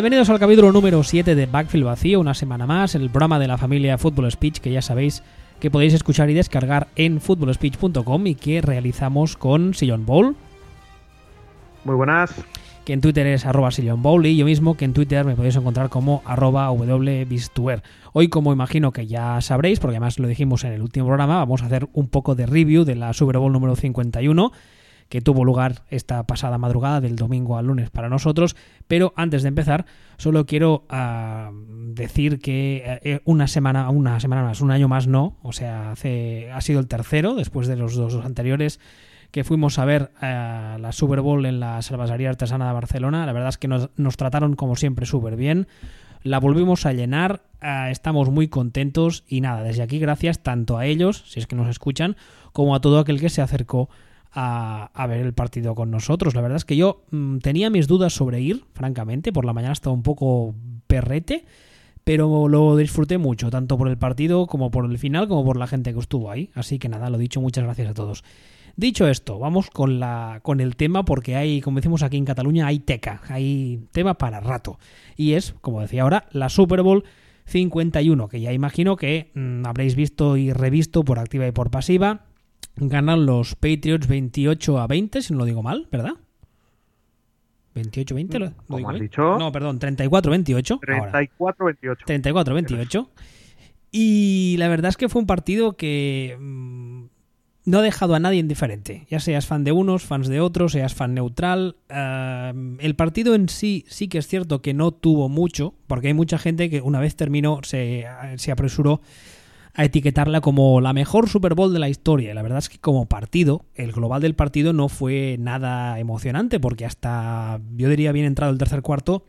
Bienvenidos al capítulo número 7 de Backfield Vacío, una semana más, el programa de la familia Football Speech que ya sabéis que podéis escuchar y descargar en footballspeech.com y que realizamos con Sillon Bowl. Muy buenas. Que en Twitter es arroba Sillon Bowl y yo mismo que en Twitter me podéis encontrar como arroba wbistuer. Hoy, como imagino que ya sabréis, porque además lo dijimos en el último programa, vamos a hacer un poco de review de la Super Bowl número 51 que tuvo lugar esta pasada madrugada del domingo al lunes para nosotros. Pero antes de empezar, solo quiero uh, decir que eh, una semana, una semana más, un año más no, o sea, hace, ha sido el tercero después de los dos anteriores que fuimos a ver uh, la Super Bowl en la Salvasaría Artesana de Barcelona. La verdad es que nos, nos trataron como siempre súper bien. La volvimos a llenar, uh, estamos muy contentos y nada, desde aquí gracias tanto a ellos, si es que nos escuchan, como a todo aquel que se acercó a, ver el partido con nosotros. La verdad es que yo mmm, tenía mis dudas sobre ir, francamente, por la mañana estaba un poco perrete, pero lo disfruté mucho, tanto por el partido como por el final, como por la gente que estuvo ahí. Así que nada, lo dicho, muchas gracias a todos. Dicho esto, vamos con, la, con el tema porque hay, como decimos aquí en Cataluña, hay teca, hay tema para rato. Y es, como decía ahora, la Super Bowl 51, que ya imagino que mmm, habréis visto y revisto por activa y por pasiva ganan los Patriots 28 a 20, si no lo digo mal, ¿verdad? 28-20, ¿lo, ¿Cómo digo has bien? dicho? No, perdón, 34-28. 34-28. 34-28. Y la verdad es que fue un partido que mmm, no ha dejado a nadie indiferente. Ya seas fan de unos, fans de otros, seas fan neutral. Uh, el partido en sí sí que es cierto que no tuvo mucho, porque hay mucha gente que una vez terminó se, se apresuró a etiquetarla como la mejor Super Bowl de la historia. Y la verdad es que como partido, el global del partido no fue nada emocionante porque hasta, yo diría bien entrado el tercer cuarto,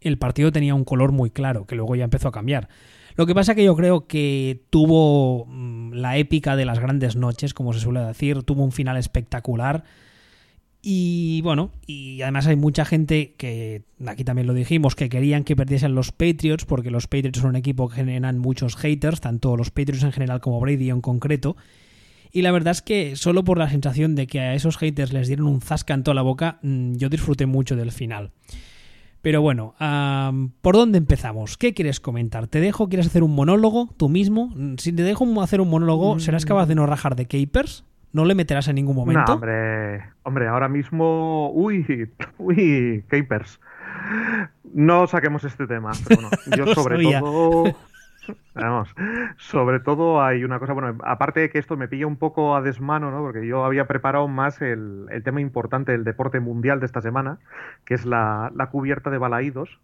el partido tenía un color muy claro, que luego ya empezó a cambiar. Lo que pasa que yo creo que tuvo mmm, la épica de las grandes noches, como se suele decir, tuvo un final espectacular. Y bueno, y además hay mucha gente que, aquí también lo dijimos, que querían que perdiesen los Patriots, porque los Patriots son un equipo que generan muchos haters, tanto los Patriots en general como Brady en concreto. Y la verdad es que solo por la sensación de que a esos haters les dieron un zasca en toda la boca, yo disfruté mucho del final. Pero bueno, ¿por dónde empezamos? ¿Qué quieres comentar? ¿Te dejo? ¿Quieres hacer un monólogo tú mismo? Si te dejo hacer un monólogo, ¿serás capaz de no rajar de capers? ¿No le meterás en ningún momento? No, hombre, hombre, ahora mismo. Uy, uy, Capers. No saquemos este tema, pero bueno, yo sobre todo. Vamos, sobre todo hay una cosa, bueno, aparte de que esto me pilla un poco a desmano, ¿no? Porque yo había preparado más el, el tema importante del deporte mundial de esta semana, que es la, la cubierta de balaídos.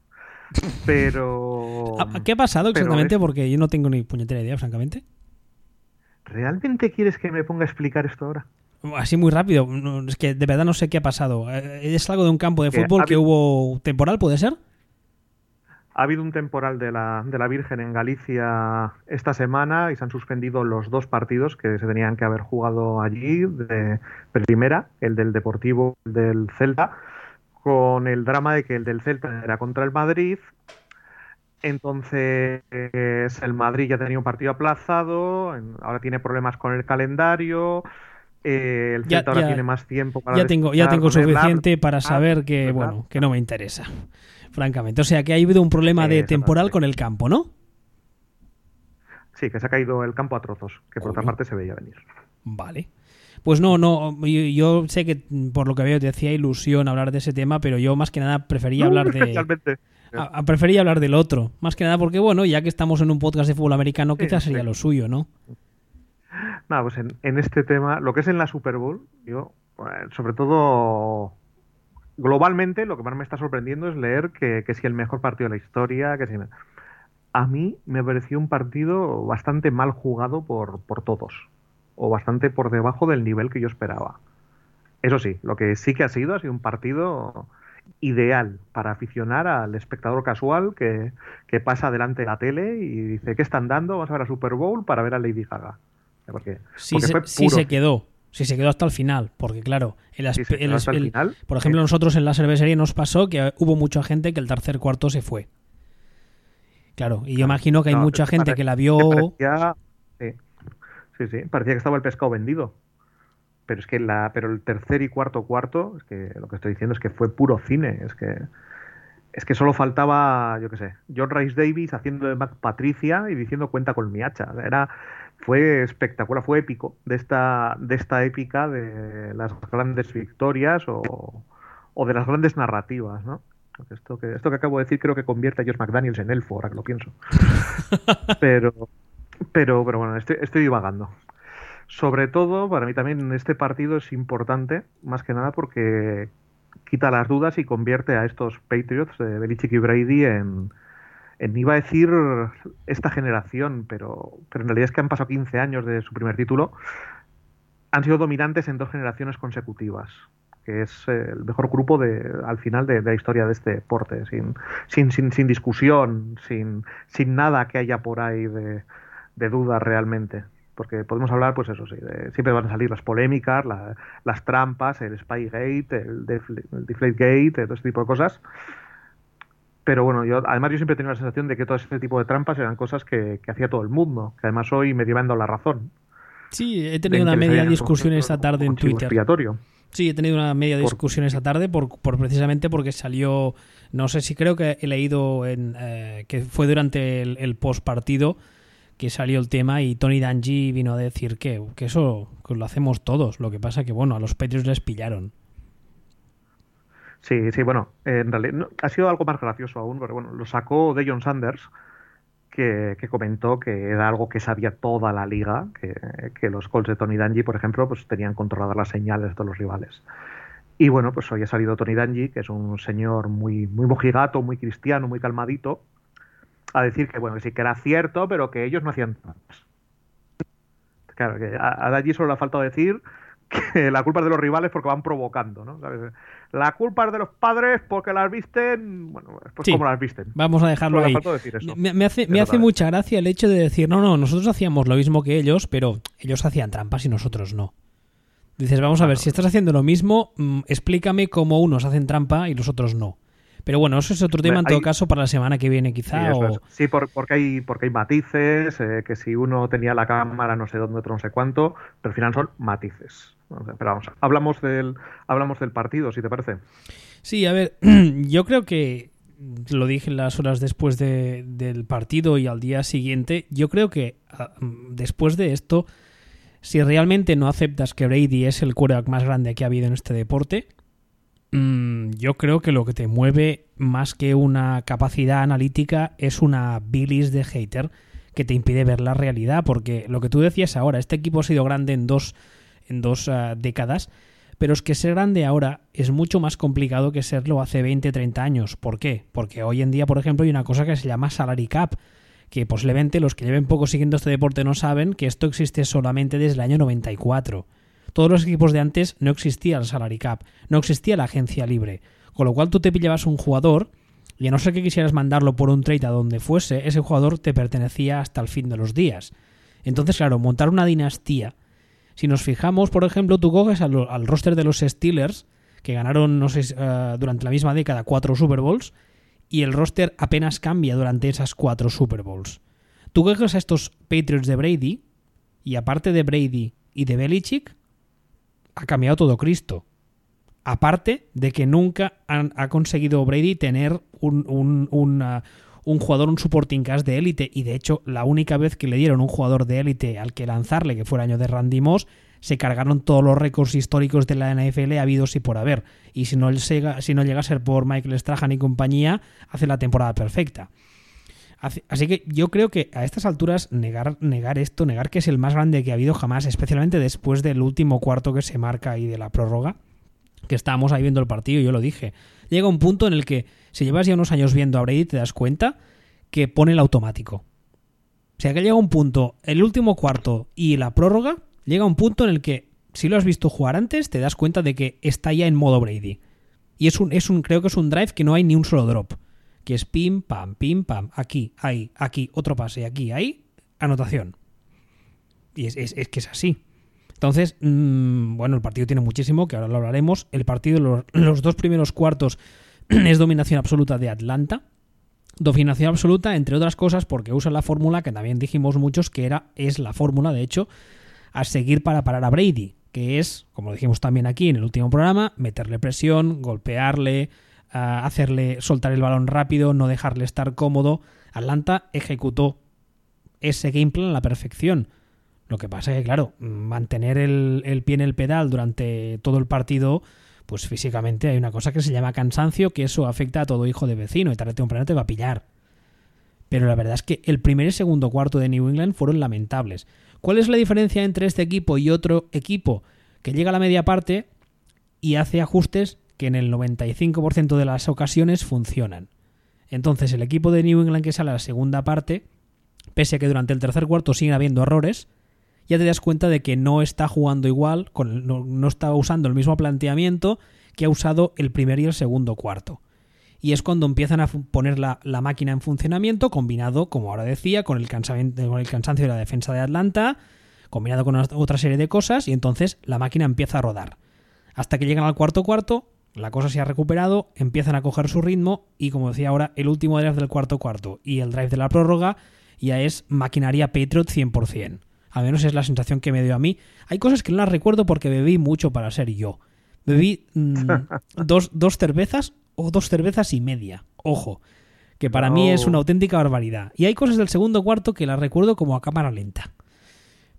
Pero. ¿Qué ha pasado exactamente? Es... Porque yo no tengo ni puñetera idea, francamente. ¿Realmente quieres que me ponga a explicar esto ahora? Así muy rápido. Es que de verdad no sé qué ha pasado. ¿Es algo de un campo de fútbol que hubo temporal, puede ser? Ha habido un temporal de la, de la Virgen en Galicia esta semana y se han suspendido los dos partidos que se tenían que haber jugado allí. De primera, el del Deportivo, el del Celta, con el drama de que el del Celta era contra el Madrid entonces el Madrid ya tenía un partido aplazado, ahora tiene problemas con el calendario. Eh, el Celta ya, ahora ya, tiene más tiempo para ya tengo ya tengo suficiente para saber que bueno que no me interesa francamente o sea que ha habido un problema de temporal con el campo no sí que se ha caído el campo a trozos que por Obvio. otra parte se veía venir vale pues no, no, yo, yo, sé que por lo que veo te hacía ilusión hablar de ese tema, pero yo más que nada prefería hablar de... Realmente. A, a prefería hablar del otro, más que nada porque, bueno, ya que estamos en un podcast de fútbol americano, quizás sería sí. lo suyo, ¿no? Nada, pues en, en, este tema, lo que es en la Super Bowl, yo, bueno, sobre todo globalmente, lo que más me está sorprendiendo es leer que, que si el mejor partido de la historia, que si... A mí me pareció un partido bastante mal jugado por, por todos o bastante por debajo del nivel que yo esperaba. Eso sí, lo que sí que ha sido ha sido un partido ideal para aficionar al espectador casual que, que pasa delante de la tele y dice, ¿qué están dando? Vamos a ver a Super Bowl para ver a Lady Gaga. Porque, sí, porque se, sí se quedó. Sí se quedó hasta el final, porque claro, el, sí, el, el final, por ejemplo, sí. nosotros en la cervecería nos pasó que hubo mucha gente que el tercer cuarto se fue. Claro, y yo imagino que hay no, mucha gente que la vio... Parecía, Sí, sí, parecía que estaba el pescado vendido. Pero es que la, pero el tercer y cuarto cuarto, es que lo que estoy diciendo es que fue puro cine, es que es que solo faltaba, yo qué sé, John Rice Davis haciendo de Patricia y diciendo cuenta con mi hacha. Era, fue espectacular, fue épico de esta, de esta épica de las grandes victorias o, o de las grandes narrativas, ¿no? Esto que, esto que acabo de decir creo que convierte a George McDaniels en elfo, ahora que lo pienso. pero, pero, pero bueno, estoy, estoy divagando. Sobre todo, para mí también este partido es importante, más que nada porque quita las dudas y convierte a estos Patriots de Belichick y Brady en, iba a decir esta generación, pero, pero en realidad es que han pasado 15 años de su primer título, han sido dominantes en dos generaciones consecutivas que es el mejor grupo de, al final de, la historia de este deporte, sin, sin, sin, sin discusión, sin, sin nada que haya por ahí de, de duda realmente porque podemos hablar, pues eso sí, siempre van a salir las polémicas, las trampas, el Spygate, el, el Deflategate, todo ese tipo de cosas. Pero bueno, yo además yo siempre he tenido la sensación de que todo ese tipo de trampas eran cosas que, hacía todo el mundo, que además hoy me llevando la razón. Sí, he tenido una media discusión esta tarde en Twitter. Sí, he tenido una media discusión esta tarde por, por, precisamente porque salió, no sé si creo que he leído en, eh, que fue durante el, el post partido que salió el tema y Tony Danji vino a decir que, que eso lo hacemos todos. Lo que pasa que, bueno, a los Patriots les pillaron. Sí, sí, bueno, en realidad ha sido algo más gracioso aún, pero bueno, lo sacó de John Sanders, que, comentó que era algo que sabía toda la liga, que, los Colts de Tony Danji, por ejemplo, pues tenían controladas las señales de los rivales. Y bueno, pues hoy ha salido Tony Danji, que es un señor muy, muy mojigato, muy cristiano, muy calmadito, a decir que, bueno, que sí que era cierto, pero que ellos no hacían trampas. Claro, que a, allí solo le ha faltado decir que la culpa es de los rivales porque van provocando, ¿no? La culpa es de los padres porque las visten, bueno, pues como las visten. Vamos a dejarlo ahí. Me, hace, me hace mucha gracia el hecho de decir, no, no, nosotros hacíamos lo mismo que ellos, pero ellos hacían trampas y nosotros no. Dices, vamos a ver, si estás haciendo lo mismo, mm, explícame cómo unos hacen trampa y los otros no. Pero bueno, eso es otro tema en todo caso para la semana que viene quizá. Sí, porque, hay, porque hay matices, eh, que si uno tenía la cámara no sé dónde, otro no sé cuánto, pero al final son matices. Pero vamos, hablamos del, hablamos del partido, si te parece. Sí, a ver, yo creo que lo dije las horas después del partido y al día siguiente, yo creo que ah, después de esto, si realmente no aceptas que Brady es el quarterback más grande que ha habido en este deporte, Mm, yo creo que lo que te mueve más que una capacidad analítica es una bilis de hater que te impide ver la realidad, porque lo que tú decías ahora, este equipo ha sido grande en dos, en dos ah, décadas, pero es que ser grande ahora es mucho más complicado que serlo hace 20, 30 años. ¿Por qué? Porque hoy en día, por ejemplo, hay una cosa que se llama salary cap, que posiblemente los que lleven poco siguiendo este deporte no saben que esto existe solamente desde el año 94 todos los equipos de antes no existía el salary cap, no existía la agencia libre, con lo cual tú te pillabas un jugador y a no ser que quisieras mandarlo por un trade a donde fuese, ese jugador te pertenecía hasta el fin de los días. Entonces, claro, montar una dinastía. Si nos fijamos, por ejemplo, tú coges al, roster de los Steelers, que ganaron, no sé, eh, durante la misma década cuatro Super Bowls, y el roster apenas cambia durante esas cuatro Super Bowls. Tú coges a estos Patriots de Brady, y aparte de Brady y de Belichick, ha cambiado todo Cristo. Aparte de que nunca ha conseguido Brady tener un, un, un jugador, un supporting cast de élite. Y de hecho, la única vez que le dieron un jugador de élite al que lanzarle, que fue el año de Randy Moss, se cargaron todos los récords históricos de la NFL habidos y por haber. Y si no, si no llega a ser por Michael Strahan y compañía, hace la temporada perfecta. Así que yo creo que a estas alturas negar, esto, negar que es el más grande que ha habido jamás, especialmente después del último cuarto que se marca ahí de la prórroga, que estábamos ahí viendo el partido, yo lo dije, llega un punto en el que si llevas ya unos años viendo a Brady te das cuenta que pone el automático. O sea que llega un punto, el último cuarto y la prórroga, llega un punto en el que si lo has visto jugar antes te das cuenta de que está ya en modo Brady. Y es un, es un creo que es un drive que no hay ni un solo drop que es pim, pam, pim, pam, aquí, ahí, aquí, otro pase, aquí, ahí, anotación. Y es, que es así. Entonces, mm, bueno, el partido tiene muchísimo, que ahora lo hablaremos. El partido, los, los dos primeros cuartos es dominación absoluta de Atlanta. Dominación absoluta, entre otras cosas, porque usa la fórmula que también dijimos muchos que era, es la fórmula, de hecho, a seguir para parar a Brady, que es, como dijimos también aquí en el último programa, meterle presión, golpearle, hacerle soltar el balón rápido, no dejarle estar cómodo. Atlanta ejecutó ese game plan a la perfección. Lo que pasa es que, claro, mantener el, el, pie en el pedal durante todo el partido, pues físicamente hay una cosa que se llama cansancio, que eso afecta a todo hijo de vecino y tarde temprano te va a pillar. Pero la verdad es que el primer y segundo cuarto de New England fueron lamentables. ¿Cuál es la diferencia entre este equipo y otro equipo que llega a la media parte y hace ajustes que en el 95% de las ocasiones funcionan? Entonces el equipo de New England que sale a la segunda parte, pese a que durante el tercer cuarto siguen habiendo errores, ya te das cuenta de que no está jugando igual, no, está usando el mismo planteamiento que ha usado el primer y el segundo cuarto y es cuando empiezan a poner la, máquina en funcionamiento, combinado, como ahora decía, con el, con el cansancio de la defensa de Atlanta, combinado con otra serie de cosas, y entonces la máquina empieza a rodar. Hasta que llegan al cuarto cuarto, la cosa se ha recuperado, empiezan a coger su ritmo, y como decía ahora, el último drive del cuarto cuarto y el drive de la prórroga ya es maquinaria Patriot 100%. Al menos es la sensación que me dio a mí. Hay cosas que no las recuerdo porque bebí mucho para ser yo. Bebí mm, dos, dos cervezas o dos cervezas y media. Ojo, que para mí es una auténtica barbaridad. Y hay cosas del segundo cuarto que las recuerdo como a cámara lenta.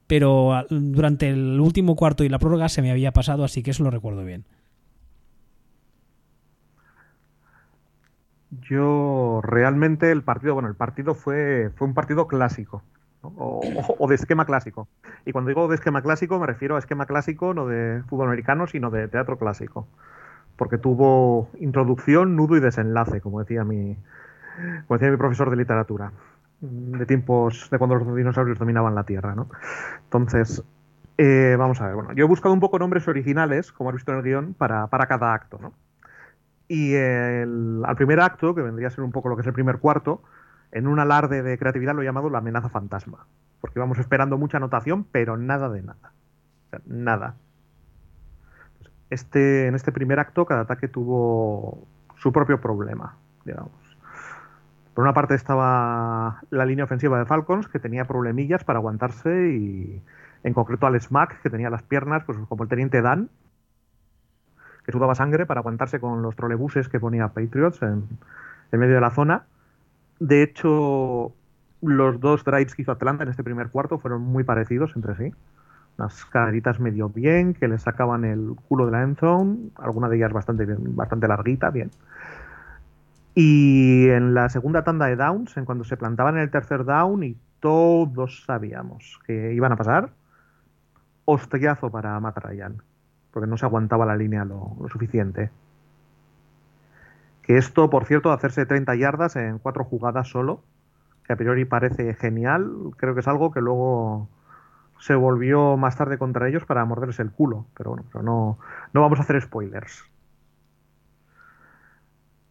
Pero ah, durante el último cuarto y la prórroga se me había pasado, así que eso lo recuerdo bien. Yo realmente el partido, bueno, el partido fue, fue un partido clásico. O, de esquema clásico. Y cuando digo de esquema clásico me refiero a esquema clásico no de fútbol americano, sino de teatro clásico porque tuvo introducción, nudo y desenlace, como decía mi, como decía mi profesor de literatura, de tiempos de cuando los dinosaurios dominaban la Tierra, ¿no? Entonces, eh, vamos a ver, bueno, yo he buscado un poco nombres originales, como has visto en el guion, para, cada acto, ¿no? Y el, al primer acto, que vendría a ser un poco lo que es el primer cuarto, en un alarde de creatividad lo he llamado la amenaza fantasma, porque vamos esperando mucha anotación, pero nada de nada. O sea, nada este, en este primer acto cada ataque tuvo su propio problema, digamos. Por una parte estaba la línea ofensiva de Falcons, que tenía problemillas para aguantarse, y en concreto al Smack, que tenía las piernas, pues como el teniente Dan, que sudaba sangre para aguantarse con los trolebuses que ponía Patriots en, medio de la zona. De hecho, los dos drives que hizo Atlanta en este primer cuarto fueron muy parecidos entre sí unas caderitas medio bien, que le sacaban el culo de la endzone, alguna de ellas bastante, bastante larguita, bien. Y en la segunda tanda de downs, en cuando se plantaban en el tercer down y todos sabíamos que iban a pasar, hostiazo para matar a Jan, porque no se aguantaba la línea lo, suficiente. Que esto, por cierto, de hacerse 30 yardas en cuatro jugadas solo, que a priori parece genial, creo que es algo que luego se volvió más tarde contra ellos para morderse el culo. Pero bueno, pero no, no vamos a hacer spoilers.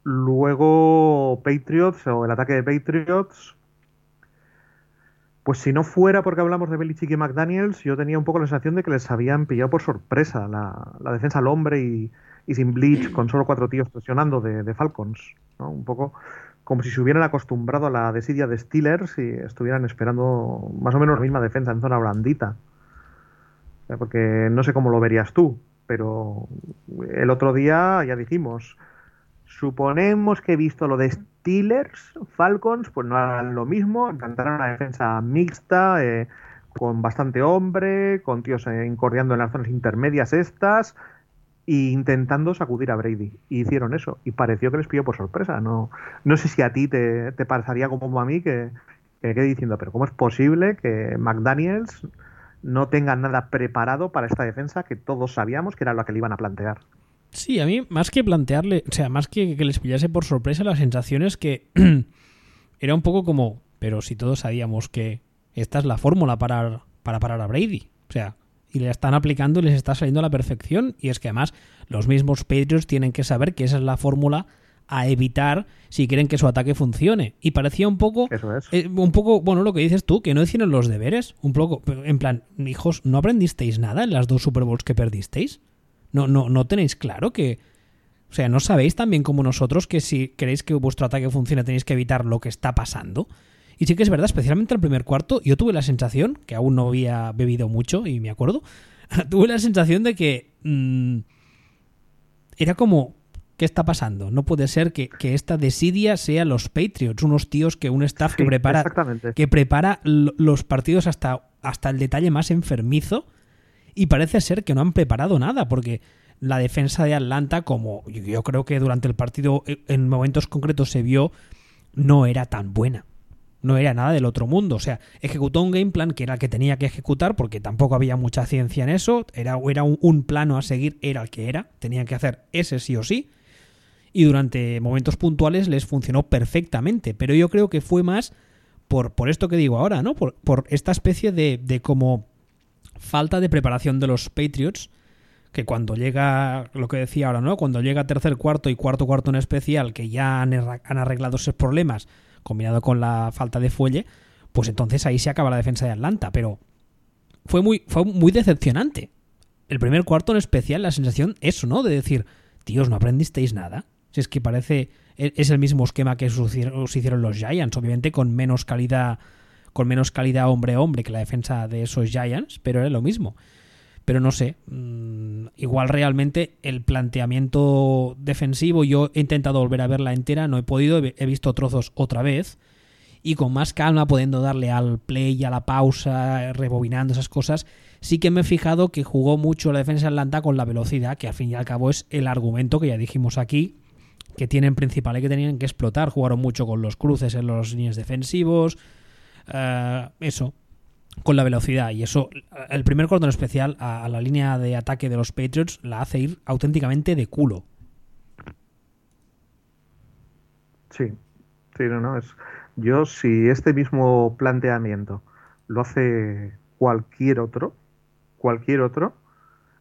Luego Patriots o el ataque de Patriots. Pues si no fuera porque hablamos de Belichick y McDaniels, yo tenía un poco la sensación de que les habían pillado por sorpresa la, defensa al hombre y, sin bleach, con solo cuatro tíos presionando de, de Falcons. ¿no? Un poco como si se hubieran acostumbrado a la desidia de Steelers y estuvieran esperando más o menos la misma defensa en zona blandita. Porque no sé cómo lo verías tú, pero el otro día ya dijimos, suponemos que he visto lo de Steelers, Falcons, pues no harán lo mismo, cantaron una defensa mixta, eh, con bastante hombre, con tíos eh, incordiando en las zonas intermedias estas, intentando sacudir a Brady. Y hicieron eso. Y pareció que les pilló por sorpresa. No, no sé si a ti te, te pasaría como a mí que, que quedé diciendo, pero ¿cómo es posible que McDaniels no tenga nada preparado para esta defensa que todos sabíamos que era lo que le iban a plantear? Sí, a mí, más que plantearle, o sea, más que que les pillase por sorpresa, la sensación es que era un poco como, pero si todos sabíamos que esta es la fórmula para, para parar a Brady. O sea, y le están aplicando y les está saliendo a la perfección. Y es que además los mismos Patriots tienen que saber que esa es la fórmula a evitar si quieren que su ataque funcione. Y parecía un poco, eh, un poco, bueno, lo que dices tú, que no hicieron los deberes. Un poco, en plan, hijos, ¿no aprendisteis nada en las dos Super Bowls que perdisteis? No, no, no tenéis claro que, o sea, ¿no sabéis también como nosotros que si queréis que vuestro ataque funcione tenéis que evitar lo que está pasando? Y sí que es verdad, especialmente el primer cuarto, yo tuve la sensación, que aún no había bebido mucho y me acuerdo, tuve la sensación de que mm, era como ¿Qué está pasando? No puede ser que, esta desidia sea los Patriots, unos tíos que un staff que prepara que prepara los partidos hasta, hasta el detalle más enfermizo y parece ser que no han preparado nada porque la defensa de Atlanta, como yo creo que durante el partido eh, en momentos concretos se vio, no era tan buena. No era nada del otro mundo. O sea, ejecutó un game plan que era el que tenía que ejecutar porque tampoco había mucha ciencia en eso. Era, era un, un plano a seguir, era el que era. Tenían que hacer ese sí o sí y durante momentos puntuales les funcionó perfectamente. Pero yo creo que fue más por, por esto que digo ahora, ¿no? Por, por esta especie de, de como falta de preparación de los Patriots que cuando llega, lo que decía ahora, ¿no? Cuando llega tercer cuarto y cuarto cuarto en especial, que ya han, arreglado esos problemas, combinado con la falta de fuelle, pues entonces ahí se acaba la defensa de Atlanta. Pero fue muy, fue muy decepcionante. El primer cuarto en especial, la sensación, eso, ¿no? De decir, tíos, no aprendisteis nada. Si es que parece. E, es el mismo esquema que os hicieron los Giants, obviamente con menos calidad. Con menos calidad hombre a hombre que la defensa de esos Giants, pero era lo mismo. Pero no sé. Mm, igual realmente el planteamiento defensivo. Yo he intentado volver a verla entera, no he podido, he visto trozos otra vez y con más calma, pudiendo darle al play y a la pausa, rebobinando esas cosas, sí que me he fijado que jugó mucho la defensa de Atlanta con la velocidad, que al fin y al cabo es el argumento que ya dijimos aquí, que tienen principal y que tenían que explotar. Jugaron mucho con los cruces en los líneas defensivos. Eh, eso, con la velocidad. Y eso, el primer cordón especial a, la línea de ataque de los Patriots la hace ir auténticamente de culo. Sí, sí, no, no. Es, yo, si este mismo planteamiento lo hace cualquier otro, cualquier otro,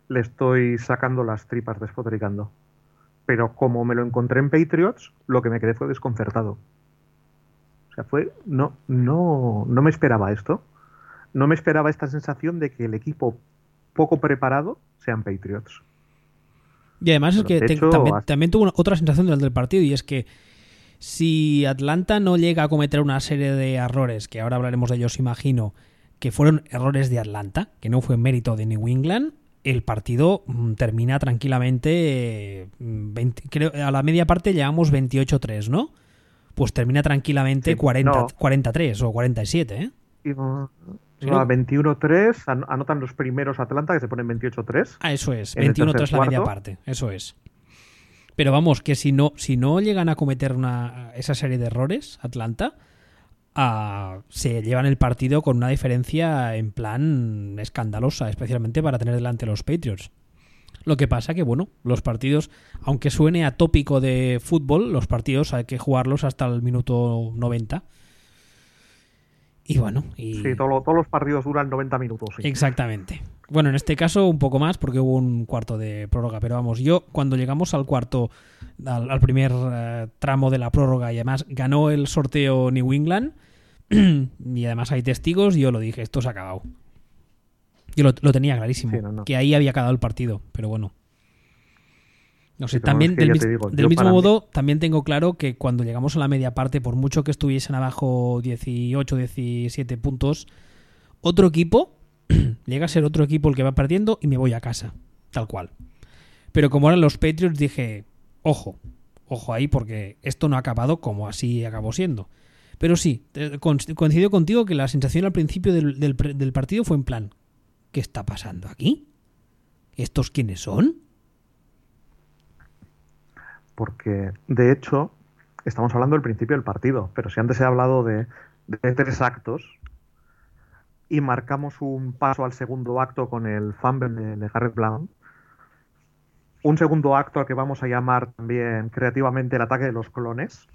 le estoy sacando las tripas despotricando pero como me lo encontré en Patriots, lo que me quedé fue desconcertado. O sea, fue. No, no, no me esperaba esto. No me esperaba esta sensación de que el equipo poco preparado sean Patriots. Y además es que también, tuvo otra sensación durante el partido y es que si Atlanta no llega a cometer una serie de errores, que ahora hablaremos de ellos, imagino, que fueron errores de Atlanta, que no fue mérito de New England, el partido mm, termina tranquilamente. creo, a la media parte llevamos 28-3, ¿no? Pues termina tranquilamente 40, 43 o 47, ¿eh? Y, 21-3, anotan los primeros Atlanta que se ponen 28-3. Ah, eso es, 21-3 la media parte, eso es. Pero vamos, que si no, si no llegan a cometer una, esa serie de errores, Atlanta, se llevan el partido con una diferencia en plan escandalosa, especialmente para tener delante los Patriots. Lo que pasa que, bueno, los partidos, aunque suene atópico de fútbol, los partidos hay que jugarlos hasta el minuto 90. Y bueno, y... Sí, todos los partidos duran 90 minutos. Exactamente. Bueno, en este caso un poco más porque hubo un cuarto de prórroga, pero vamos, yo cuando llegamos al cuarto, al, primer eh, tramo de la prórroga y además ganó el sorteo New England, y además hay testigos, yo lo dije, esto se ha acabado. Yo lo, tenía clarísimo, que ahí había acabado el partido, pero bueno. No sé, también del, mismo modo, también tengo claro que cuando llegamos a la media parte, por mucho que estuviesen abajo 18, 17 puntos, otro equipo, llega a ser otro equipo el que va perdiendo y me voy a casa, tal cual. Pero como eran los Patriots, dije, ojo, ojo ahí, porque esto no ha acabado como así acabó siendo. Pero sí, coincido contigo que la sensación al principio del, partido fue en plan, ¿qué está pasando aquí? ¿Estos quiénes son? Porque, de hecho, estamos hablando del principio del partido, pero si antes he hablado de, tres actos y marcamos un paso al segundo acto con el fumble de, de Garrett un segundo acto al que vamos a llamar también creativamente el ataque de los clones,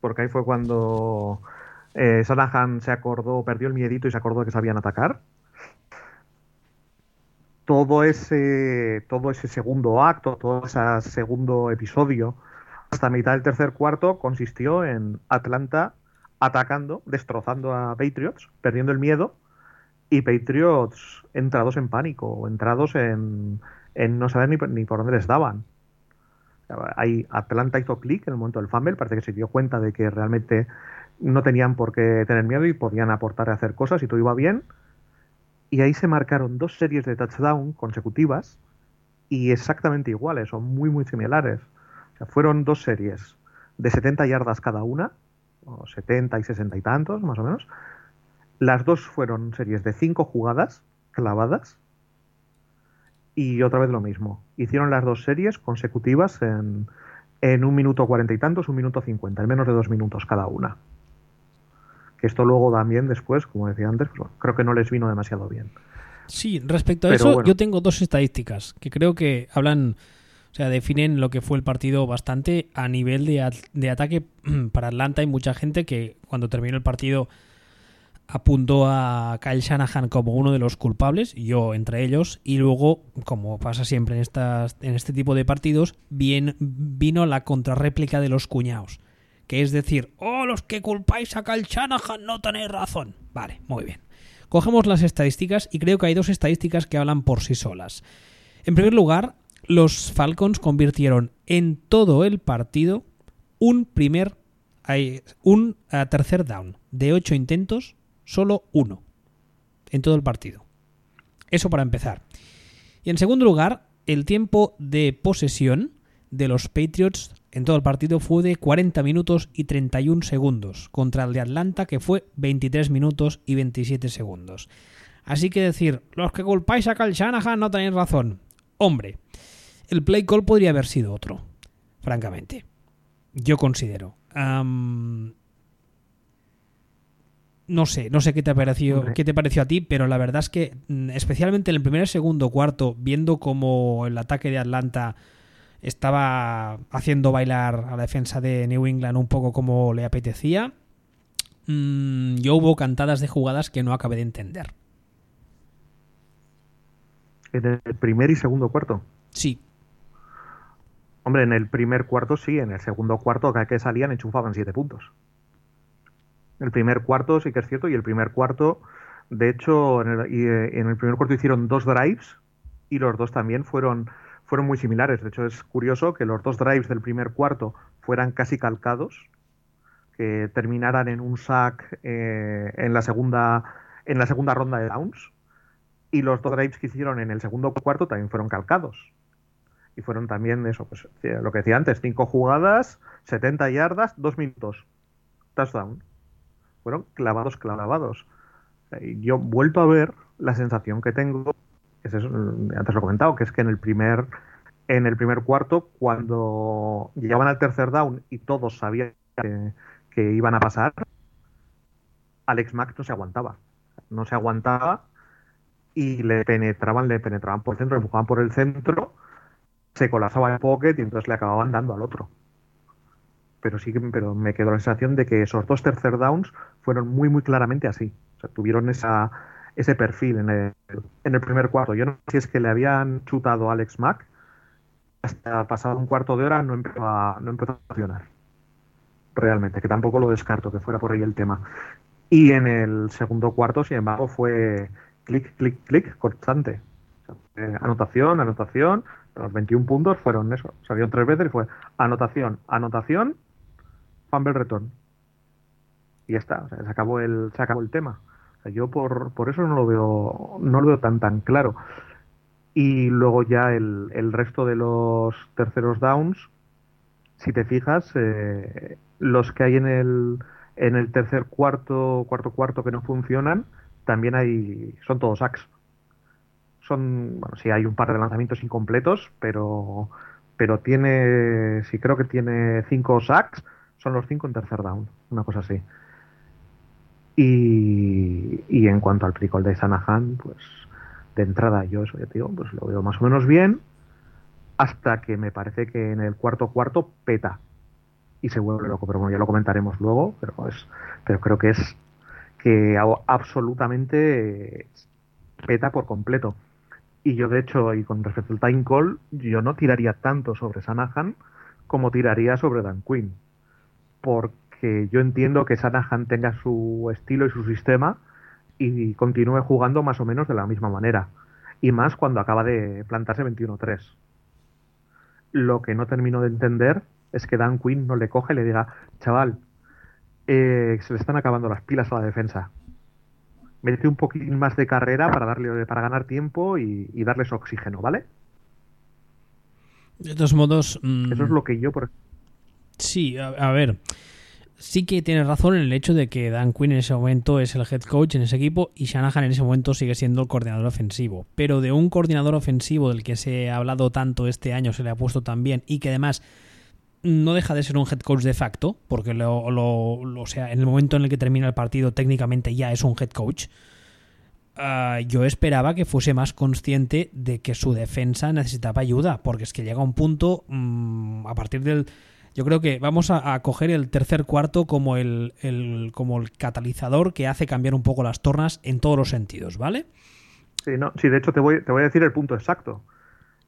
porque ahí fue cuando eh, Sanahan se acordó, perdió el miedito y se acordó que sabían atacar. Todo ese, todo ese segundo acto, todo ese segundo episodio, hasta mitad del tercer cuarto, consistió en Atlanta atacando, destrozando a Patriots, perdiendo el miedo, y Patriots entrados en pánico, entrados en, en no saber ni, por dónde les daban. Ahí Atlanta hizo clic en el momento del fumble, parece que se dio cuenta de que realmente no tenían por qué tener miedo y podían aportar a hacer cosas y todo iba bien. Y ahí se marcaron dos series de touchdown consecutivas y exactamente iguales, son muy muy similares. fueron dos series de 70 yardas cada una, o 70 y 60 y tantos, más o menos. Las dos fueron series de 5 jugadas clavadas. Y otra vez lo mismo. Hicieron las dos series consecutivas en, en un minuto cuarenta y tantos, un minuto cincuenta, en menos de dos minutos cada una. Que esto luego también después, como decía antes, pues, creo que no les vino demasiado bien. Sí, respecto a eso, yo tengo dos estadísticas que creo que hablan, o sea, definen lo que fue el partido bastante a nivel de, de ataque para Atlanta. Hay mucha gente que cuando terminó el partido apuntó a Kyle Shanahan como uno de los culpables, yo entre ellos, y luego, como pasa siempre en, estas, en este tipo de partidos, bien, vino la contrarréplica de los cuñados. Que es decir, oh, los que culpáis a Kyle Shanahan no tenéis razón. Vale, muy bien. Cogemos las estadísticas y creo que hay dos estadísticas que hablan por sí solas. En primer lugar, los Falcons convirtieron en todo el partido un primer un tercer down de ocho intentos, solo uno en todo el partido. Eso para empezar. Y en segundo lugar, el tiempo de posesión de los Patriots en todo el partido fue de 40 minutos y 31 segundos, contra el de Atlanta que fue 23 minutos y 27 segundos. Así que decir, los que culpáis a Cal Shanahan no tenéis razón. Hombre, el play call podría haber sido otro, francamente. Yo considero. no sé, no sé qué te pareció, qué te pareció a ti, pero la verdad es que mm, especialmente en el primer, segundo, cuarto, viendo como el ataque de Atlanta estaba haciendo bailar a la defensa de New England un poco como le apetecía. Mm, yo hubo cantadas de jugadas que no acabé de entender. ¿En el primer y segundo cuarto? Sí. Hombre, en el primer cuarto sí, en el segundo cuarto cada que salían enchufaban siete puntos. El primer cuarto sí que es cierto, y el primer cuarto, de hecho, en el, eh, en el primer cuarto hicieron dos drives y los dos también fueron fueron muy similares. De hecho, es curioso que los dos drives del primer cuarto fueran casi calcados, que terminaran en un sack eh, en, la segunda, en la segunda ronda de downs. Y los dos drives que hicieron en el segundo cuarto también fueron calcados. Y fueron también eso, pues lo que decía antes, cinco jugadas, 70 yardas, dos minutos. Touchdown. Fueron clavados, clavados. Yo vuelto a ver la sensación que tengo antes lo he comentado, que es que en el primer en el primer cuarto, cuando llegaban al tercer down y todos sabían que, iban a pasar, Alex Mack no se aguantaba. No se aguantaba y le penetraban, le penetraban por el centro, le empujaban por el centro, se colapsaba el pocket y entonces le acababan dando al otro. Pero sí pero me quedó la sensación de que esos dos tercer downs fueron muy, muy claramente así. O sea, tuvieron esa, ese perfil en el, en el primer cuarto. Yo no sé si es que le habían chutado a Alex Mack, hasta pasado un cuarto de hora no empezó a, no empezó a funcionar. Realmente, que tampoco lo descarto que fuera por ahí el tema. Y en el segundo cuarto, sin embargo, fue clic, clic, clic constante. anotación, anotación. Los 21 puntos fueron eso. Salieron tres veces y fue anotación, anotación, fumble return. Y ya está. se, acabó el, se acabó el tema yo por, por eso no lo veo, no lo veo tan tan claro. Y luego ya el, el resto de los terceros downs, si te fijas, eh, los que hay en el, en el tercer cuarto, cuarto cuarto que no funcionan, también hay, son todos sacks. Son, bueno, sí hay un par de lanzamientos incompletos, pero, pero tiene, sí creo que tiene cinco sacks, son los cinco en tercer down, una cosa así. Y, en cuanto al tricol de Sanahan, pues de entrada yo eso ya te digo, pues lo veo más o menos bien, hasta que me parece que en el cuarto cuarto peta y se vuelve loco, pero bueno, ya lo comentaremos luego, pero es, pero creo que es que absolutamente peta por completo. Y yo de hecho, y con respecto al time call, yo no tiraría tanto sobre Sanahan como tiraría sobre Dan Quinn. Porque que yo entiendo que Sanahan tenga su estilo y su sistema y continúe jugando más o menos de la misma manera. Y más cuando acaba de plantarse 21-3. Lo que no termino de entender es que Dan Quinn no le coge y le diga, chaval, eh, se le están acabando las pilas a la defensa. Mete un poquitín más de carrera para darle para ganar tiempo y, y darles oxígeno, ¿vale? De todos modos. Mm, Eso es lo que yo. Por... Sí, a, ver. Sí que tienes razón en el hecho de que Dan Quinn en ese momento es el head coach en ese equipo y Shanahan en ese momento sigue siendo el coordinador ofensivo. Pero de un coordinador ofensivo del que se ha hablado tanto este año, se le ha puesto tan bien y que además no deja de ser un head coach de facto, porque sea, en el momento en el que termina el partido técnicamente ya es un head coach. Ah, yo esperaba que fuese más consciente de que su defensa necesitaba ayuda, porque es que llega un punto mm, a partir del... Yo creo que vamos a, coger el tercer cuarto como el, como el catalizador que hace cambiar un poco las tornas en todos los sentidos, ¿vale? Sí, no, sí de hecho te voy, te voy a decir el punto exacto.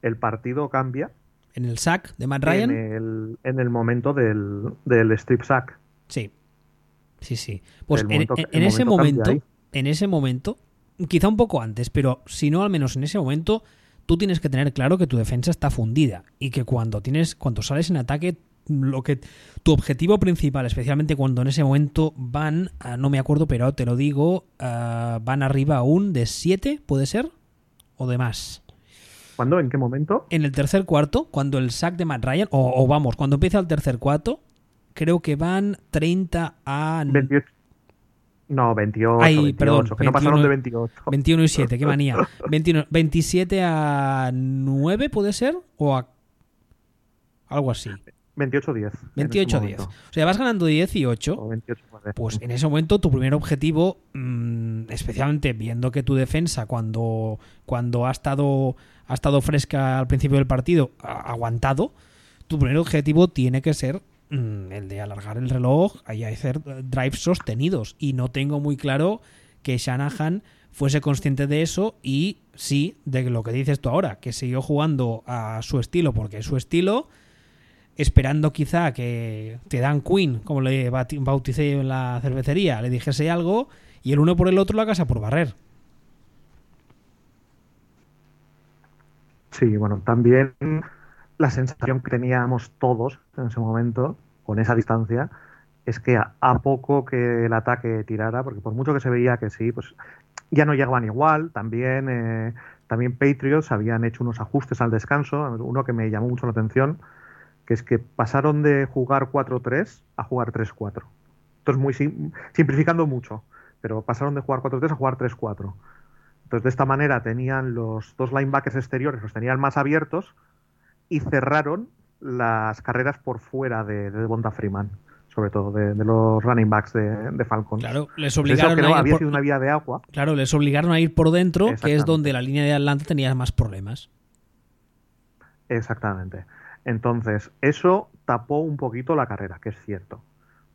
El partido cambia en el sack de Matt Ryan. En el, momento del, del, strip sack. Sí. Sí, sí. Pues en, ese momento, en ese momento, quizá un poco antes, pero si no al menos en ese momento, tú tienes que tener claro que tu defensa está fundida y que cuando tienes, cuando sales en ataque, lo que tu objetivo principal, especialmente cuando en ese momento van, no me acuerdo, pero te lo digo, van arriba aún de 7, ¿puede ser? ¿O de más? ¿Cuándo? ¿En qué momento? En el tercer cuarto, cuando el sack de Matt Ryan, o, vamos, cuando empieza el tercer cuarto, creo que van 30 a... 28. No, 28, Ay, perdón, que no pasaron de 28. 21 y 7, qué manía. 27 a 9, ¿puede ser? O a... Algo así. 28-10. 28-10. O sea, vas ganando 18. pues en ese momento tu primer objetivo, mm, especialmente viendo que tu defensa cuando, cuando ha, estado, ha estado fresca al principio del partido, ha aguantado, tu primer objetivo tiene que ser mm, el de alargar el reloj y hacer drives sostenidos. Y no tengo muy claro que Shanahan fuese consciente de eso y sí, de lo que dices tú ahora, que siguió jugando a su estilo porque es su estilo esperando quizá que te dan Queen, como le bauticé en la cervecería, le dijese algo y el uno por el otro la casa por barrer. Sí, bueno, también la sensación que teníamos todos en ese momento, con esa distancia, es que a, poco que el ataque tirara, porque por mucho que se veía que sí, pues ya no llegaban igual, también, eh, también Patriots habían hecho unos ajustes al descanso, uno que me llamó mucho la atención, que es que pasaron de jugar 4-3 a jugar 3-4. Esto es muy simplificando mucho, pero pasaron de jugar 4-3 a jugar 3-4. Entonces, de esta manera tenían los dos linebackers exteriores, los tenían más abiertos y cerraron las carreras por fuera de, de Bonda Freeman, sobre todo de, los running backs de, de Falcons. Claro, les obligaron a ir había sido una vía de agua. Claro, les obligaron a ir por dentro, que es donde la línea de Atlanta tenía más problemas. Exactamente. Entonces, eso tapó un poquito la carrera, que es cierto.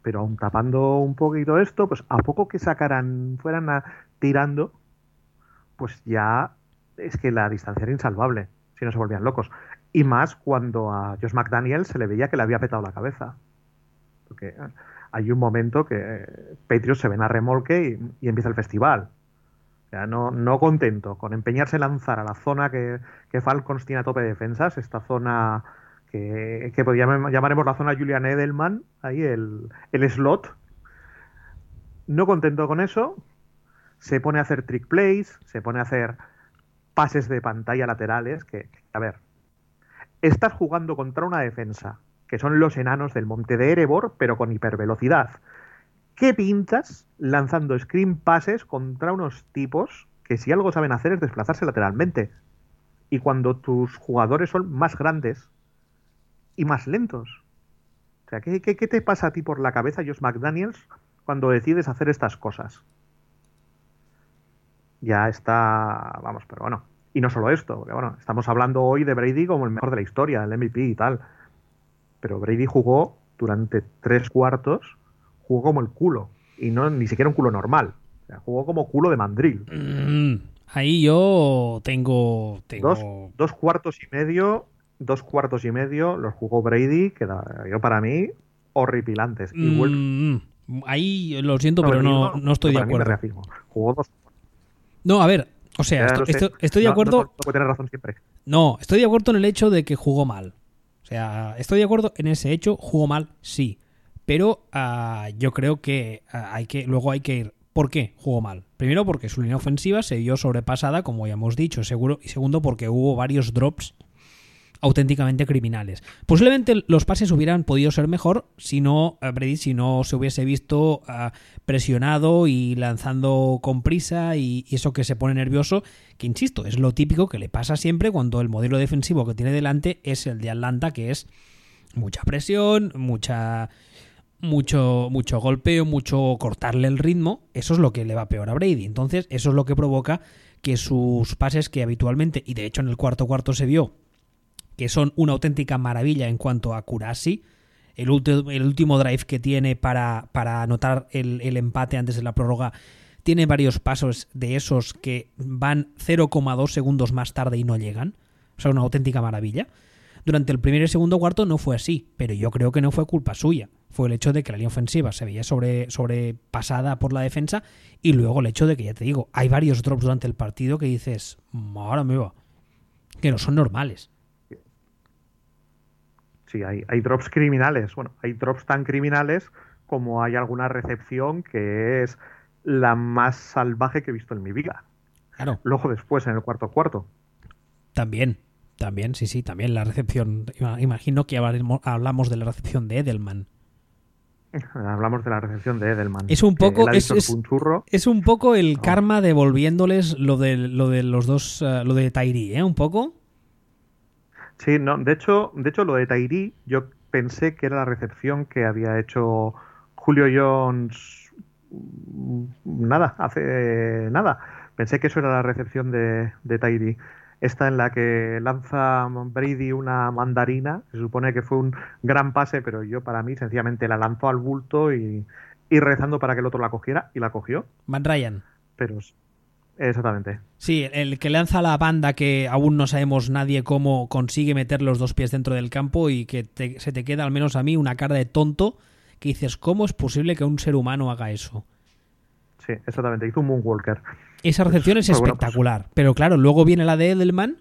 Pero aún tapando un poquito esto, pues a poco que sacaran, fueran a, tirando, pues ya es que la distancia era insalvable, si no se volvían locos. Y más cuando a Josh McDaniel se le veía que le había petado la cabeza. Porque hay un momento que Patriots se ven a remolque y, empieza el festival. Sea, no, no contento con empeñarse en lanzar a la zona que, que Falcons tiene a tope de defensas, esta zona que, que llamaremos la zona Julian Edelman, ahí el, slot. No contento con eso, se pone a hacer trick plays, se pone a hacer pases de pantalla laterales, que, a ver, estás jugando contra una defensa, que son los enanos del monte de Erebor, pero con hipervelocidad. ¿Qué pintas lanzando screen pases contra unos tipos que si algo saben hacer es desplazarse lateralmente? Y cuando tus jugadores son más grandes y más lentos. O sea, ¿qué, te pasa a ti por la cabeza, Josh McDaniels, cuando decides hacer estas cosas? Ya está, vamos, pero bueno. Y no solo esto, porque bueno, estamos hablando hoy de Brady como el mejor de la historia, el MVP y tal. Pero Brady jugó durante tres cuartos, jugó como el culo. Y no ni siquiera un culo normal. O sea, jugó como culo de mandril. Mm, ahí yo tengo. tengo... Dos, dos cuartos y medio dos cuartos y medio los jugó Brady, que yo para mí horripilantes. Mm, ahí lo siento, pero no, no, estoy de acuerdo. Jugó dos. No, a ver, o sea, estoy de acuerdo. No, tener razón siempre. No, estoy de acuerdo en el hecho de que jugó mal. O sea, estoy de acuerdo en ese hecho, jugó mal, sí. Pero uh, yo creo que uh, hay que luego hay que ir. ¿Por qué jugó mal? Primero porque su línea ofensiva se vio sobrepasada, como ya hemos dicho, seguro, y segundo porque hubo varios drops auténticamente criminales. Posiblemente los pases hubieran podido ser mejor si no, eh, Brady, si no se hubiese visto uh, presionado y lanzando con prisa y, y, eso que se pone nervioso, que insisto, es lo típico que le pasa siempre cuando el modelo defensivo que tiene delante es el de Atlanta, que es mucha presión, mucha mucho mucho golpeo, mucho cortarle el ritmo, eso es lo que le va peor a Brady. Entonces, eso es lo que provoca que sus pases que habitualmente y de hecho en el cuarto cuarto se vio que son una auténtica maravilla en cuanto a Kurasi. El, el último drive que tiene para, para anotar el, el, empate antes de la prórroga tiene varios pasos de esos que van 0,2 segundos más tarde y no llegan. O sea, una auténtica maravilla. Durante el primer y segundo cuarto no fue así, pero yo creo que no fue culpa suya. Fue el hecho de que la línea ofensiva se veía sobre, sobrepasada por la defensa y luego el hecho de que, ya te digo, hay varios drops durante el partido que dices, ahora me va, que no son normales. Sí, hay, hay drops criminales. Bueno, hay drops tan criminales como hay alguna recepción que es la más salvaje que he visto en mi vida. Claro. Luego después, en el cuarto cuarto. También, también, sí, sí, también la recepción. Imagino que hablamos de la recepción de Edelman. Hablamos de la recepción de Edelman. Es un poco, es, es, es un poco el no. karma devolviéndoles lo de, lo de los dos, uh, lo de Tairi, ¿eh? Un poco. Sí, no, de hecho, de hecho lo de Tairi yo pensé que era la recepción que había hecho Julio Jones nada, hace nada. Pensé que eso era la recepción de, de Tairi. Esta en la que lanza Brady una mandarina, se supone que fue un gran pase, pero yo para mí sencillamente la lanzó al bulto y, y rezando para que el otro la cogiera y la cogió. Van Ryan. Pero Exactamente. Sí, el que lanza la banda que aún no sabemos nadie cómo consigue meter los dos pies dentro del campo y que te, se te queda, al menos a mí, una cara de tonto que dices, ¿cómo es posible que un ser humano haga eso? Sí, exactamente, hizo un Moonwalker. Esa recepción es espectacular, bueno, pues... pero claro, luego viene la de Edelman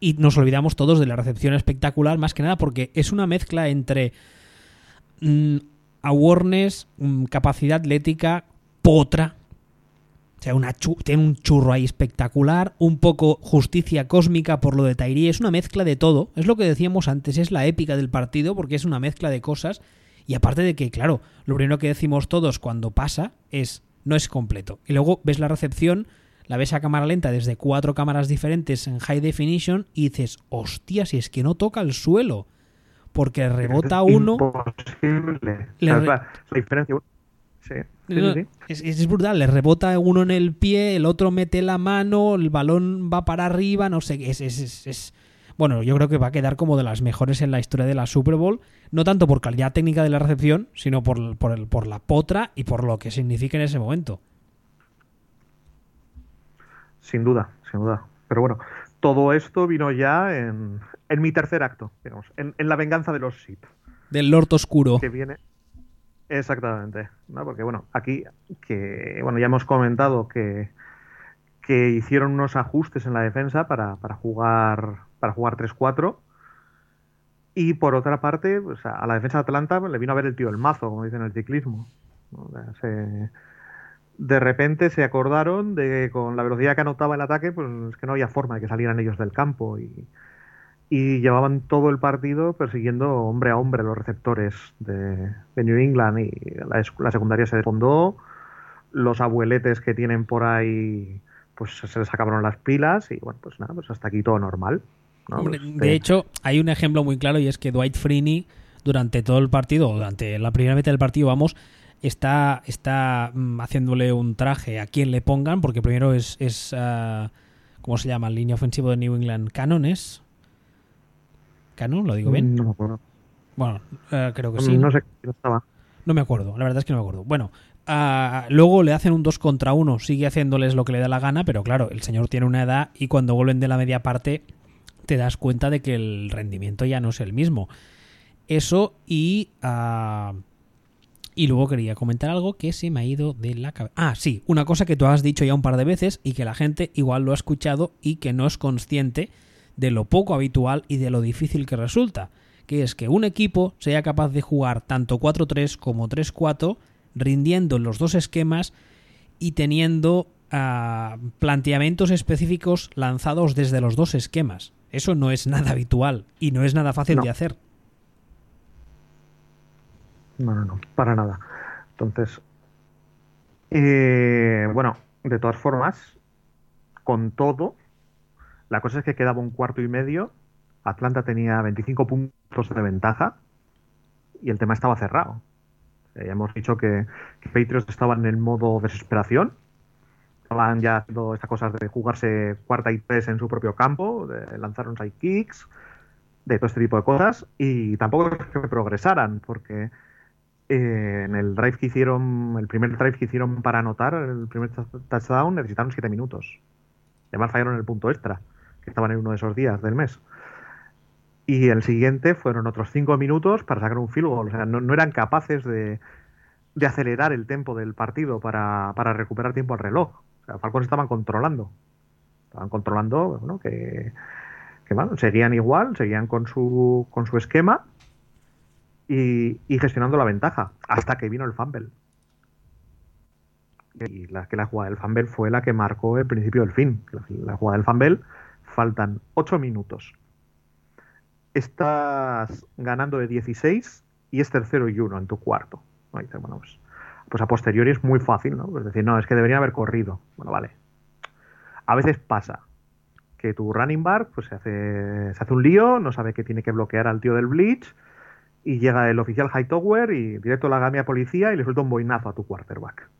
y nos olvidamos todos de la recepción espectacular, más que nada porque es una mezcla entre mmm, awareness, mmm, capacidad atlética, potra, o sea, una tiene un churro ahí espectacular, un poco justicia cósmica por lo de Tairi, es una mezcla de todo. Es lo que decíamos antes, es la épica del partido porque es una mezcla de cosas. Y aparte de que, claro, lo primero que decimos todos cuando pasa es no es completo. Y luego ves la recepción, la ves a cámara lenta desde cuatro cámaras diferentes en high definition y dices, hostia, si es que no toca el suelo. Porque rebota es uno. Imposible. Le re... la, la diferencia. Sí. Sí, no, sí. Es, es, brutal, le rebota uno en el pie, el otro mete la mano, el balón va para arriba, no sé, es, es, es, Bueno, yo creo que va a quedar como de las mejores en la historia de la Super Bowl, no tanto por calidad técnica de la recepción, sino por, por, el, por la potra y por lo que significa en ese momento. Sin duda, sin duda. Pero bueno, todo esto vino ya en, en mi tercer acto, digamos, en, en la venganza de los Sith. Del Lord Oscuro. Que viene, Exactamente, ¿no? porque bueno, aquí que bueno ya hemos comentado que, que hicieron unos ajustes en la defensa para, para jugar para jugar 3-4 y por otra parte pues, a la defensa de Atlanta le vino a ver el tío el mazo, como dicen en el ciclismo. ¿no? Se, de repente se acordaron de que con la velocidad que anotaba el ataque, pues es que no había forma de que salieran ellos del campo y, y llevaban todo el partido persiguiendo hombre a hombre los receptores de, de New England y la, la, secundaria se desfondó, los abueletes que tienen por ahí pues se les acabaron las pilas y bueno, pues nada, pues hasta aquí todo normal. ¿no? Hombre, pues, de hecho, hay un ejemplo muy claro y es que Dwight Freeney durante todo el partido, durante la primera mitad del partido, vamos, está, está mm, haciéndole un traje a quien le pongan, porque primero es, es uh, ¿cómo se llama? Línea ofensiva de New England Canones, ¿Canon? ¿Lo digo bien? No me acuerdo. Bueno, uh, creo que sí. No sé qué estaba. No me acuerdo, la verdad es que no me acuerdo. Bueno, uh, luego le hacen un 2 contra 1, sigue haciéndoles lo que le da la gana, pero claro, el señor tiene una edad y cuando vuelven de la media parte te das cuenta de que el rendimiento ya no es el mismo. Eso y... Uh, y luego quería comentar algo que se me ha ido de la cabeza. Ah, sí, una cosa que tú has dicho ya un par de veces y que la gente igual lo ha escuchado y que no es consciente de lo poco habitual y de lo difícil que resulta, que es que un equipo sea capaz de jugar tanto 4-3 como 3-4, rindiendo en los dos esquemas y teniendo uh, planteamientos específicos lanzados desde los dos esquemas. Eso no es nada habitual y no es nada fácil No. de hacer. No, no, no, para nada. Entonces, eh, bueno, de todas formas, con todo, la cosa es que quedaba un cuarto y medio, Atlanta tenía 25 puntos de ventaja y el tema estaba cerrado. Ya hemos dicho que, Patriots estaban en modo desesperación, estaban ya haciendo estas cosas de jugarse cuarta y tres en su propio campo, de lanzar un kicks, de todo este tipo de cosas, y tampoco es que progresaran, porque eh, en el drive que hicieron, el primer drive que hicieron para anotar, el primer tou- touchdown, necesitaron 7 minutos. Además fallaron el punto extra, estaban en uno de esos días del mes. Y el siguiente fueron otros 5 minutos para sacar un field goal. O sea, no, eran capaces de, de acelerar el tempo del partido para, para recuperar tiempo al reloj. O sea, Falcons estaban controlando. Estaban controlando, bueno, que, que bueno, seguían igual, seguían con su, con su esquema y, y gestionando la ventaja hasta que vino el fumble. Y la que la jugada del fumble fue la que marcó el principio del fin. La, la jugada del fumble faltan 8 minutos. Estás ganando de 16 y es tercero y uno en tu cuarto. bueno, pues, pues a posteriori es muy fácil, ¿no? Es decir, no, es que debería haber corrido. Bueno, vale. A veces pasa que tu running back pues, se, hace, se hace un lío, no sabe que tiene que bloquear al tío del Bleach y llega el oficial Hightower y directo a la gamia policía y le suelta un boinazo a tu quarterback.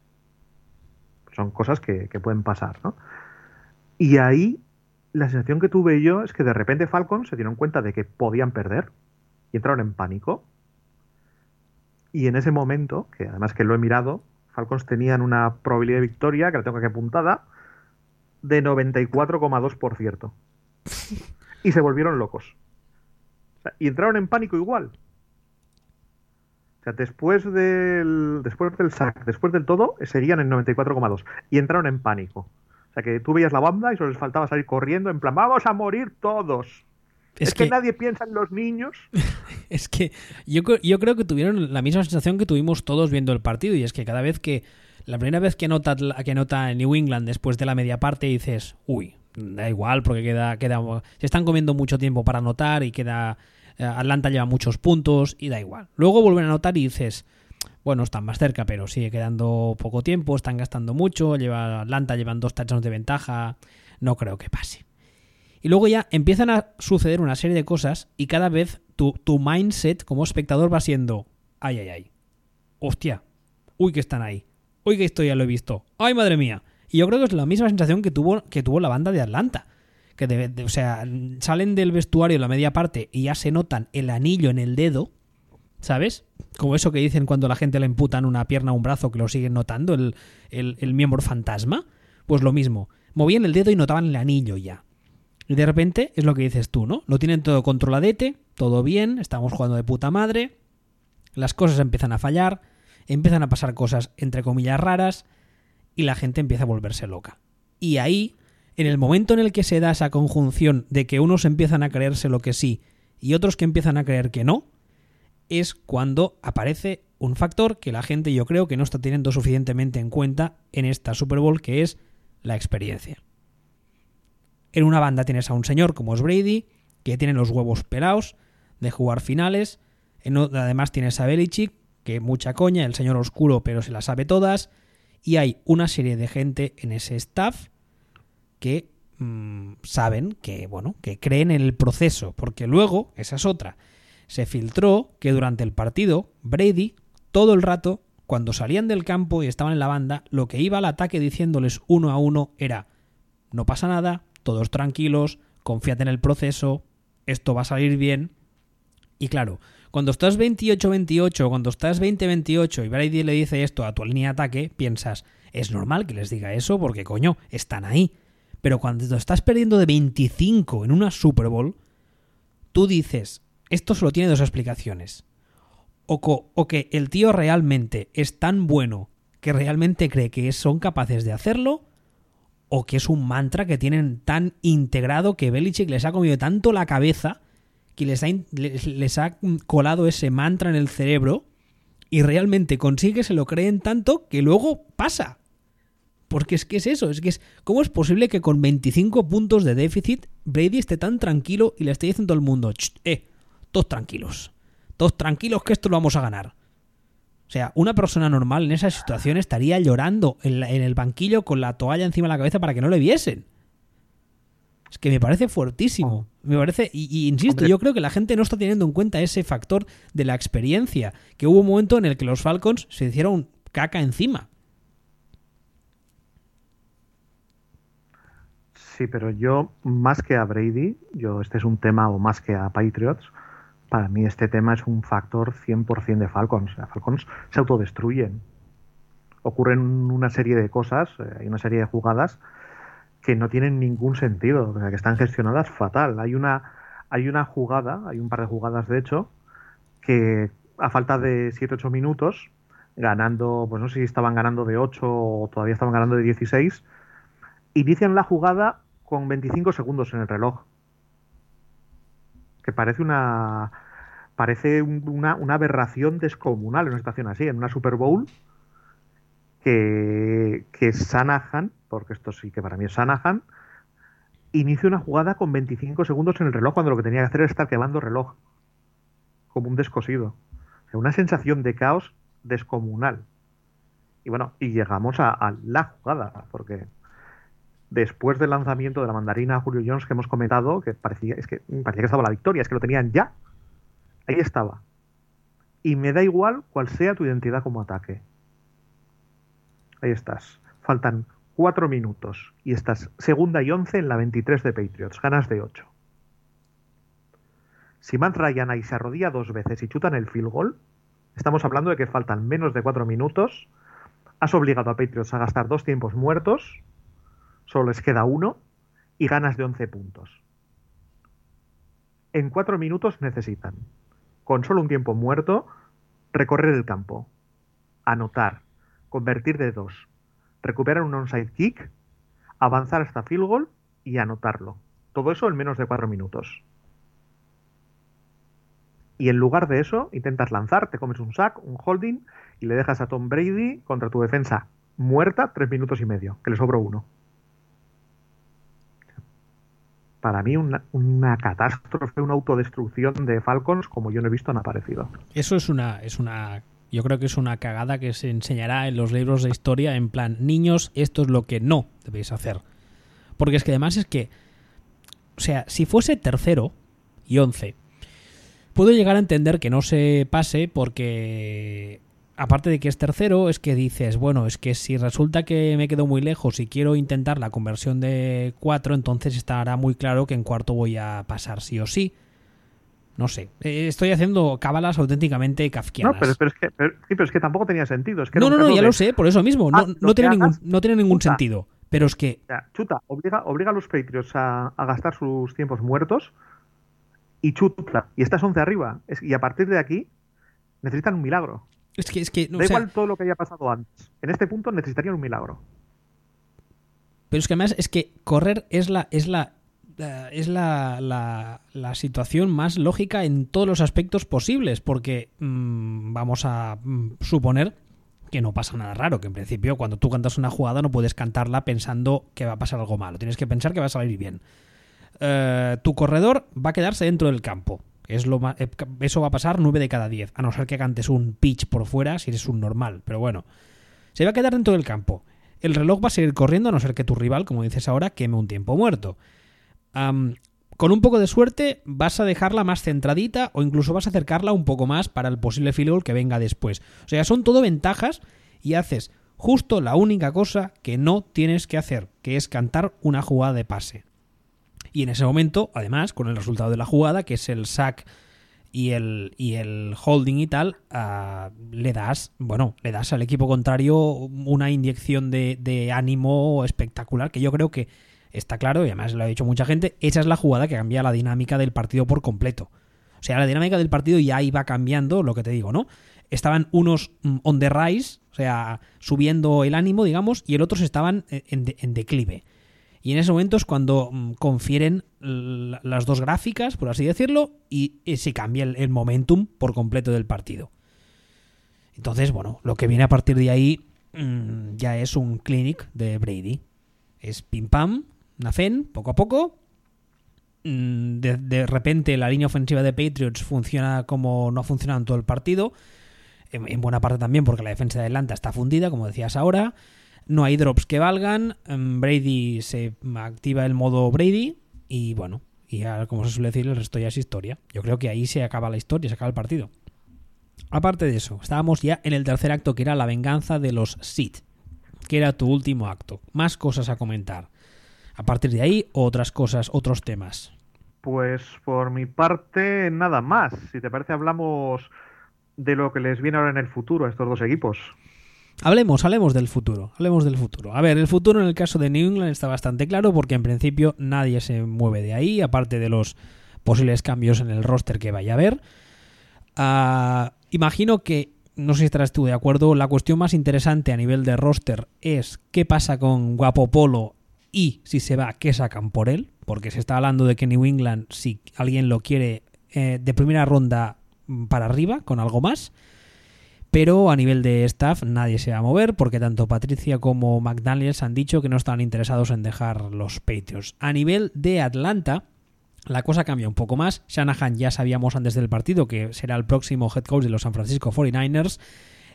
Son cosas que, que pueden pasar, ¿no? Y ahí la sensación que tuve yo es que de repente Falcons se dieron cuenta de que podían perder y entraron en pánico. Y en ese momento, que además que lo he mirado, Falcons tenían una probabilidad de victoria, que la tengo aquí apuntada, de 94,2%. y se volvieron locos. O sea, y entraron en pánico igual. O sea, después del, después del sack, después del todo, seguían en 94,2 y entraron en pánico. Sea, que tú veías la banda y solo les faltaba salir corriendo en plan, vamos a morir todos. Es, que, nadie piensa en los niños. Es que yo, yo creo que tuvieron la misma sensación que tuvimos todos viendo el partido y es que cada vez que la primera vez que anota, que anota New England después de la media parte dices, uy, da igual porque queda, queda se están comiendo mucho tiempo para anotar y queda eh, Atlanta lleva muchos puntos y da igual. Luego vuelven a anotar y dices, bueno, están más cerca, pero sigue quedando poco tiempo, están gastando mucho, lleva Atlanta llevan dos touchdowns de ventaja, no creo que pase. Y luego ya empiezan a suceder una serie de cosas y cada vez tu, tu mindset como espectador va siendo, ay, ay, ay, hostia, uy que están ahí, uy que esto ya lo he visto, ay madre mía. Y yo creo que es la misma sensación que tuvo, que tuvo la banda de Atlanta. Que de- o sea, salen del vestuario la media parte y ya se notan el anillo en el dedo, ¿sabes? Como eso que dicen cuando la gente le imputan una pierna o un brazo que lo siguen notando, el, el- el miembro fantasma. Pues lo mismo, movían el dedo y notaban el anillo ya. Y de repente es lo que dices tú, ¿no? Lo tienen todo controladete, todo bien, estamos jugando de puta madre, las cosas empiezan a fallar, empiezan a pasar cosas entre comillas raras y la gente empieza a volverse loca. Y ahí, en el momento en el que se da esa conjunción de que unos empiezan a creerse lo que sí y otros que empiezan a creer que no, es cuando aparece un factor que la gente yo creo que no está teniendo suficientemente en cuenta en esta Super Bowl, que es la experiencia. En una banda tienes a un señor como es Brady, que tiene los huevos pelados de jugar finales. En además tienes a Belichick, que mucha coña, el señor oscuro, pero se las sabe todas. Y hay una serie de gente en ese staff que mm, saben que, bueno, que creen en el proceso, porque luego, esa es otra, se filtró que durante el partido, Brady, todo el rato, cuando salían del campo y estaban en la banda, lo que iba al ataque diciéndoles uno a uno era, no pasa nada, todos tranquilos, confiad en el proceso, esto va a salir bien. Y claro, cuando estás 28-28, cuando estás 20-28 y Brady le dice esto a tu línea de ataque, piensas, es normal que les diga eso porque coño, están ahí. Pero cuando estás perdiendo de 25 en una Super Bowl, tú dices, esto solo tiene dos explicaciones. O, que el tío realmente es tan bueno que realmente cree que son capaces de hacerlo, o que es un mantra que tienen tan integrado que Belichick les ha comido tanto la cabeza que les ha, colado ese mantra en el cerebro y realmente consigue, se lo creen tanto que luego pasa. Porque es que es eso, es que es. ¿Cómo es posible que con 25 puntos de déficit Brady esté tan tranquilo y le esté diciendo el mundo, eh, todos tranquilos, todos tranquilos que esto lo vamos a ganar? O sea, una persona normal en esa situación estaría llorando en, el banquillo con la toalla encima de la cabeza para que no le viesen. Es que me parece fuertísimo. Me parece, y, insisto, yo creo que la gente no está teniendo en cuenta ese factor de la experiencia, que hubo un momento en el que los Falcons se hicieron caca encima. Sí, pero yo, más que a Brady, yo este es un tema, o más que a Patriots, para mí este tema es un factor 100% de Falcons. Falcons se autodestruyen. Ocurren una serie de cosas, eh, hay una serie de jugadas que no tienen ningún sentido, que están gestionadas fatal. Hay una, hay una jugada, hay un par de jugadas de hecho, que a falta de 7-8 minutos, ganando, pues no sé si estaban ganando de 8 o todavía estaban ganando de 16, inician la jugada con 25 segundos en el reloj que parece una parece una, aberración descomunal en una situación así, en una Super Bowl que, que Sanahan, porque esto sí que para mí es Sanahan, inicia una jugada con 25 segundos en el reloj cuando lo que tenía que hacer era estar quemando reloj, como un descosido. una sensación de caos descomunal. Y bueno, y llegamos a, a la jugada, porque después del lanzamiento de la mandarina Julio Jones que hemos comentado, que parecía, es que parecía que estaba la victoria, es que lo tenían ya. Ahí estaba. Y me da igual cuál sea tu identidad como ataque. Ahí estás. Faltan cuatro minutos y estás segunda y once en la 23 de Patriots. Ganas de 8. Si Matt Ryan ahí se arrodilla dos veces y chutan el field goal, estamos hablando de que faltan menos de cuatro minutos. Has obligado a Patriots a gastar dos tiempos muertos solo les queda uno y ganas de 11 puntos. En cuatro minutos necesitan, con solo un tiempo muerto, recorrer el campo, anotar, convertir de dos, recuperar un onside kick, avanzar hasta field goal y anotarlo. Todo eso en menos de cuatro minutos. Y en lugar de eso, intentas lanzar, te comes un sack, un holding y le dejas a Tom Brady contra tu defensa muerta tres minutos y medio, que le sobró uno. Para mí una, catástrofe, una autodestrucción de Falcons como yo no he visto en aparecido. Eso es una, es una, yo creo que es una cagada que se enseñará en los libros de historia en plan, niños, esto es lo que no debéis hacer. Porque es que además es que, o sea, si fuese tercero y once, puedo llegar a entender que no se pase porque aparte de que es tercero, es que dices, bueno, es que si resulta que me quedo muy lejos y quiero intentar la conversión de cuatro, entonces estará muy claro que en cuarto voy a pasar sí o sí. No sé, eh, estoy haciendo cábalas auténticamente kafkianas. No, pero, es que, pero, es que tampoco tenía sentido. Es que no, no, no, ya lo sé, por eso mismo. No, ah, tiene, ningún, no tiene ningún sentido. Pero es que... chuta, obliga, obliga a los Patriots a, gastar sus tiempos muertos y chuta. Y estás 11 arriba. y a partir de aquí necesitan un milagro. Es que, es que, da igual todo lo que haya pasado antes. En este punto necesitarían un milagro. Pero es que además es que correr es la, es la, eh, es la, la, situación más lógica en todos los aspectos posibles, porque mm, vamos a mm, suponer que no pasa nada raro, que en principio cuando tú cantas una jugada no puedes cantarla pensando que va a pasar algo malo, tienes que pensar que va a salir bien. Eh, tu corredor va a quedarse dentro del campo. Es lo eh, eso va a pasar 9 de cada 10, a no ser que cantes un pitch por fuera si eres un normal, pero bueno. Se va a quedar dentro del campo. El reloj va a seguir corriendo a no ser que tu rival, como dices ahora, queme un tiempo muerto. con un poco de suerte vas a dejarla más centradita o incluso vas a acercarla un poco más para el posible field goal que venga después. O sea, son todo ventajas y haces justo la única cosa que no tienes que hacer, que es cantar una jugada de pase. Y en ese momento, además, con el resultado de la jugada, que es el sack y el, y el holding y tal, ah, le das, bueno, le das al equipo contrario una inyección de, ánimo espectacular, que yo creo que está claro, y además lo ha dicho mucha gente, esa es la jugada que cambia la dinámica del partido por completo. O sea, la dinámica del partido ya iba cambiando, lo que te digo, ¿no? Estaban unos mm, on the rise, o sea, subiendo el ánimo, digamos, y el otros estaban en declive. Y en ese momento es cuando mm, confieren las dos gráficas, por así decirlo, y se cambia el, momentum por completo del partido. Entonces, bueno, lo que viene a partir de ahí mm, ya es un clinic de Brady. Es pim pam, nacen, poco a poco. Mm, de, repente la línea ofensiva de Patriots funciona como no ha funcionado en todo el partido. En, en, buena parte también porque la defensa de Atlanta está fundida, como decías ahora. No hay drops que valgan. Mm, Brady se activa el modo Brady. Y bueno, y ya, como se suele decir, el resto ya es historia. Yo creo que ahí se acaba la historia, se acaba el partido. Aparte de eso, estábamos ya en el tercer acto que era la venganza de los Sith, que era tu último acto. Más cosas a comentar. A partir de ahí, otras cosas, otros temas. Pues por mi parte, nada más. Si te parece, hablamos de lo que les viene ahora en el futuro a estos dos equipos. Hablemos, hablemos del futuro, hablemos del futuro. A ver, el futuro en el caso de New England está bastante claro porque en principio nadie se mueve de ahí, aparte de los posibles cambios en el roster que vaya a haber. Uh, imagino que, no sé si estarás tú de acuerdo, la cuestión más interesante a nivel de roster es qué pasa con Guapo Polo y si se va, qué sacan por él, porque se está hablando de que New England, si alguien lo quiere eh, de primera ronda para arriba, con algo más. Pero a nivel de staff nadie se va a mover porque tanto Patricia como McDaniels han dicho que no están interesados en dejar los Patriots. A nivel de Atlanta, la cosa cambia un poco más. Shanahan ya sabíamos antes del partido que será el próximo head coach de los San Francisco 49ers.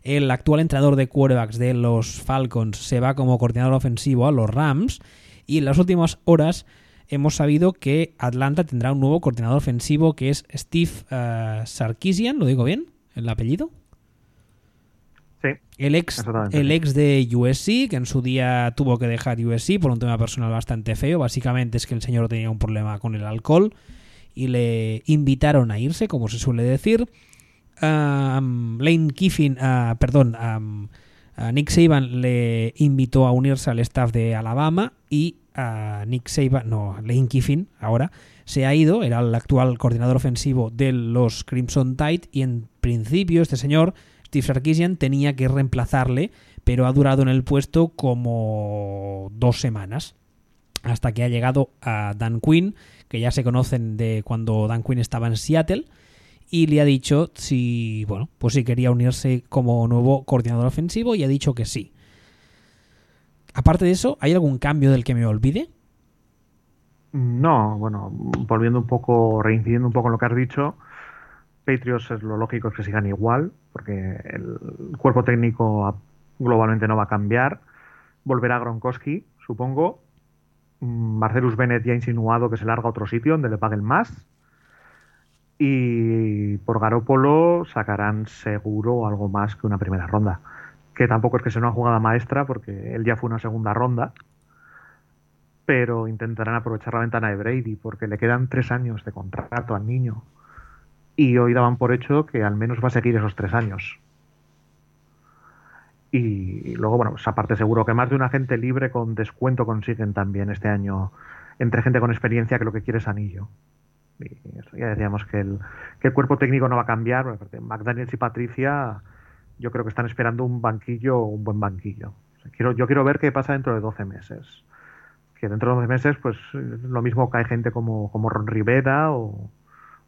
El actual entrenador de quarterbacks de los Falcons se va como coordinador ofensivo a los Rams. Y en las últimas horas hemos sabido que Atlanta tendrá un nuevo coordinador ofensivo que es Steve uh, Sarkisian, ¿lo digo bien? ¿El apellido? Sí, el ex, el ex de USC, que en su día tuvo que dejar USC por un tema personal bastante feo. Básicamente es que el señor tenía un problema con el alcohol y le invitaron a irse, como se suele decir. Um, Lane Kiffin, uh, perdón, um, uh, Nick Saban le invitó a unirse al staff de Alabama y uh, Nick Saban, no, Lane Kiffin ahora se ha ido, era el actual coordinador ofensivo de los Crimson Tide y en principio este señor Steve Sarkisian tenía que reemplazarle, pero ha durado en el puesto como dos semanas. Hasta que ha llegado a Dan Quinn, que ya se conocen de cuando Dan Quinn estaba en Seattle, y le ha dicho si, bueno, pues si quería unirse como nuevo coordinador ofensivo y ha dicho que sí. Aparte de eso, ¿hay algún cambio del que me olvide? No, bueno, volviendo un poco, reincidiendo un poco en lo que has dicho, Patriots es lo lógico es que sigan igual, porque el cuerpo técnico globalmente no va a cambiar. Volverá Gronkowski, supongo. Marcelus Bennett ya ha insinuado que se larga a otro sitio donde le paguen más. Y por Garópolo sacarán seguro algo más que una primera ronda. Que tampoco es que sea una jugada maestra, porque él ya fue una segunda ronda. Pero intentarán aprovechar la ventana de Brady, porque le quedan tres años de contrato al niño y hoy daban por hecho que al menos va a seguir esos tres años. Y luego, bueno, pues aparte seguro que más de un agente libre con descuento consiguen también este año entre gente con experiencia que lo que quiere es anillo. Y ya decíamos que el, que el cuerpo técnico no va a cambiar. McDaniels y Patricia yo creo que están esperando un banquillo, un buen banquillo. quiero, yo quiero ver qué pasa dentro de 12 meses. Que dentro de 12 meses, pues lo mismo cae gente como, como Ron Rivera o,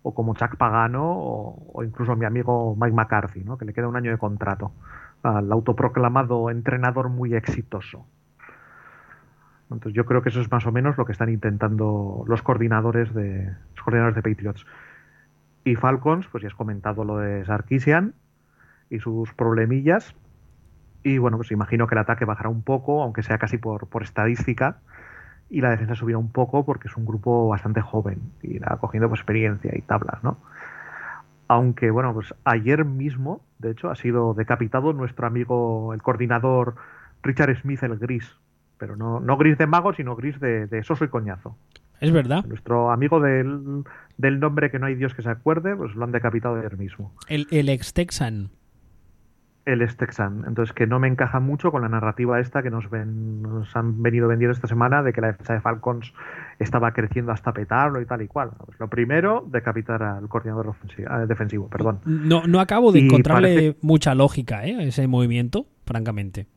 o como Chuck Pagano o, incluso mi amigo Mike McCarthy, ¿no? que le queda un año de contrato al autoproclamado entrenador muy exitoso. Entonces yo creo que eso es más o menos lo que están intentando los coordinadores de los coordinadores de Patriots. Y Falcons, pues ya has comentado lo de Sarkisian y sus problemillas. Y bueno, pues imagino que el ataque bajará un poco, aunque sea casi por, por estadística y la defensa subirá un poco porque es un grupo bastante joven y irá cogiendo pues, experiencia y tablas, ¿no? Aunque, bueno, pues ayer mismo, de hecho, ha sido decapitado nuestro amigo, el coordinador Richard Smith, el gris. Pero no, no gris de mago, sino gris de, de soso y coñazo. Es verdad. Nuestro amigo del, del, nombre que no hay Dios que se acuerde, pues lo han decapitado ayer mismo. El, el ex Texan el es Texan. Entonces, que no me encaja mucho con la narrativa esta que nos, ven, nos han venido vendiendo esta semana de que la defensa de Falcons estaba creciendo hasta petarlo y tal y cual. Pues lo primero, decapitar al coordinador ofensivo, eh, defensivo. Perdón. No, no acabo de y encontrarle parece... mucha lógica ¿eh? ese movimiento, francamente.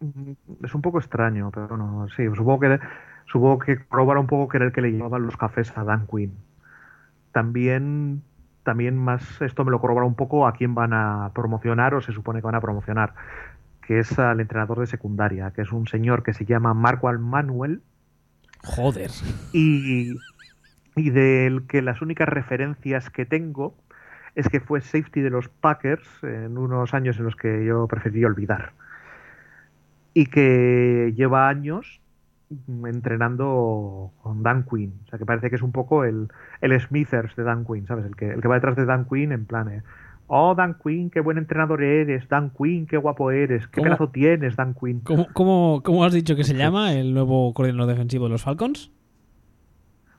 Mm, es un poco extraño, pero bueno, sí, supongo que, supongo que probar un poco que era el que le llevaban los cafés a Dan Quinn. También también más esto me lo corrobora un poco a quién van a promocionar o se supone que van a promocionar. que es al entrenador de secundaria, que es un señor que se llama Marco Almanuel. Joder. Y, y del que las únicas referencias que tengo es que fue safety de los Packers en unos años en los que yo preferí olvidar. Y que lleva años entrenando con Dan Quinn. O sea, que parece que es un poco el, el Smithers de Dan Quinn, ¿sabes? El que, el que va detrás de Dan Quinn en plan, eh, oh, Dan Quinn, qué buen entrenador eres, Dan Quinn, qué guapo eres, qué pedazo tienes, Dan Quinn. ¿Cómo, cómo, cómo has dicho que se llama el nuevo coordinador defensivo de los Falcons?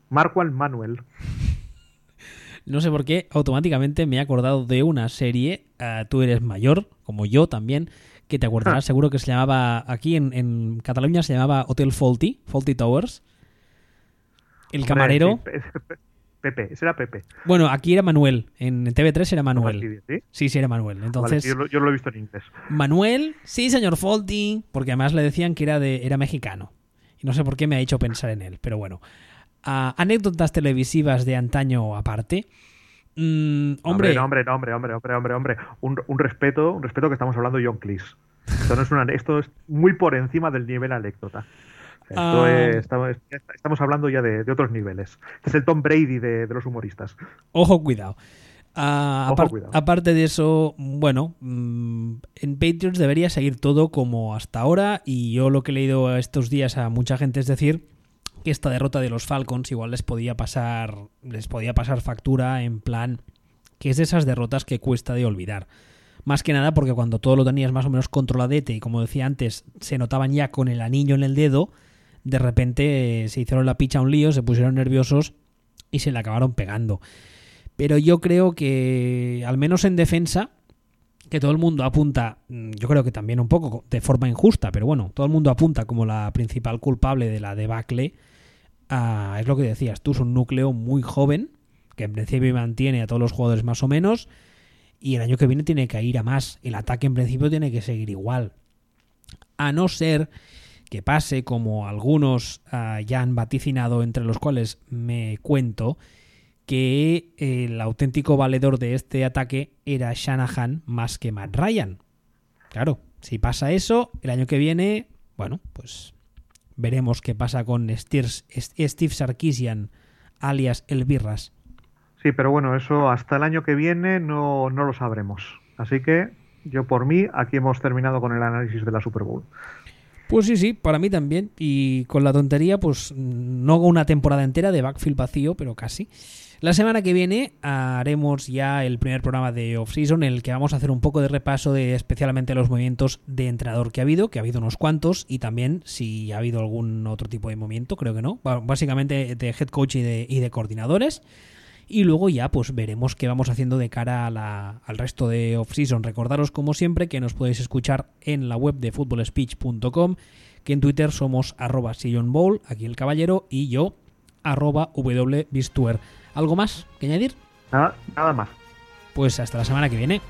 Marco Manuel. No sé por qué, automáticamente me he acordado de una serie, uh, tú eres mayor, como yo también, que te acordarás, ah. seguro que se llamaba, aquí en, en, Cataluña se llamaba Hotel Faulty, Faulty Towers. El camarero... Pepe, ese era Pepe. Bueno, aquí era Manuel, en TV3 era Manuel. ¿sí? Sí, sí era Manuel. Entonces, vale, yo, lo, he visto en inglés. Manuel, sí, señor Faulty, porque además le decían que era, de, era mexicano. Y no sé por qué me ha hecho pensar en él, pero bueno. Uh, anécdotas televisivas de antaño aparte. Mm, hombre. No, hombre, no, hombre, hombre, hombre, hombre, hombre. Un, un, respeto, un respeto que estamos hablando de John Cleese. Esto, no es una, esto es muy por encima del nivel anécdota. Esto es, estamos, estamos, hablando ya de, de, otros niveles. Este es el Tom Brady de, de los humoristas. Ojo, cuidado. Uh, cuidado. Aparte de eso, bueno, mmm, en Patriots debería seguir todo como hasta ahora. Y yo lo que he leído estos días a mucha gente es decir que esta derrota de los Falcons igual les podía pasar les podía pasar factura en plan que es de esas derrotas que cuesta de olvidar. Más que nada porque cuando todo lo tenías más o menos controladete y como decía antes, se notaban ya con el anillo en el dedo, de repente se hicieron la picha un lío, se pusieron nerviosos y se le acabaron pegando. Pero yo creo que, al menos en defensa, que todo el mundo apunta, mm, yo creo que también un poco de forma injusta, pero bueno, todo el mundo apunta como la principal culpable de la debacle a, es lo que decías tú, es un núcleo muy joven, que en principio mantiene a todos los jugadores más o menos, y el año que viene tiene que ir a más. El ataque en principio tiene que seguir igual. A no ser que pase como algunos uh, ya han vaticinado, entre los cuales me cuento, que el auténtico valedor de este ataque era Shanahan más que Matt Ryan. Claro, si pasa eso, el año que viene, bueno, pues veremos qué pasa con Steve Sarkisian, alias El Birras. Sí, pero bueno, eso hasta el año que viene no, no lo sabremos. Así que yo por mí, aquí hemos terminado con el análisis de la Super Bowl. Pues sí, sí, para mí también. Y con la tontería, pues no una temporada entera de backfield vacío, pero casi. La semana que viene haremos ya el primer programa de off-season en el que vamos a hacer un poco de repaso de especialmente los movimientos de entrenador que ha habido, que ha habido unos cuantos, y también si ha habido algún otro tipo de movimiento, creo que no. Básicamente de head coach y de, y de coordinadores. Y luego ya pues veremos qué vamos haciendo de cara a la, al resto de off-season. Recordaros como siempre que nos podéis escuchar en la web de footballspeech.com, que en Twitter somos arroba Bowl, aquí el caballero, y yo arroba wbistuer. ¿Algo más que añadir? Nada, nada más. Pues hasta la semana que viene.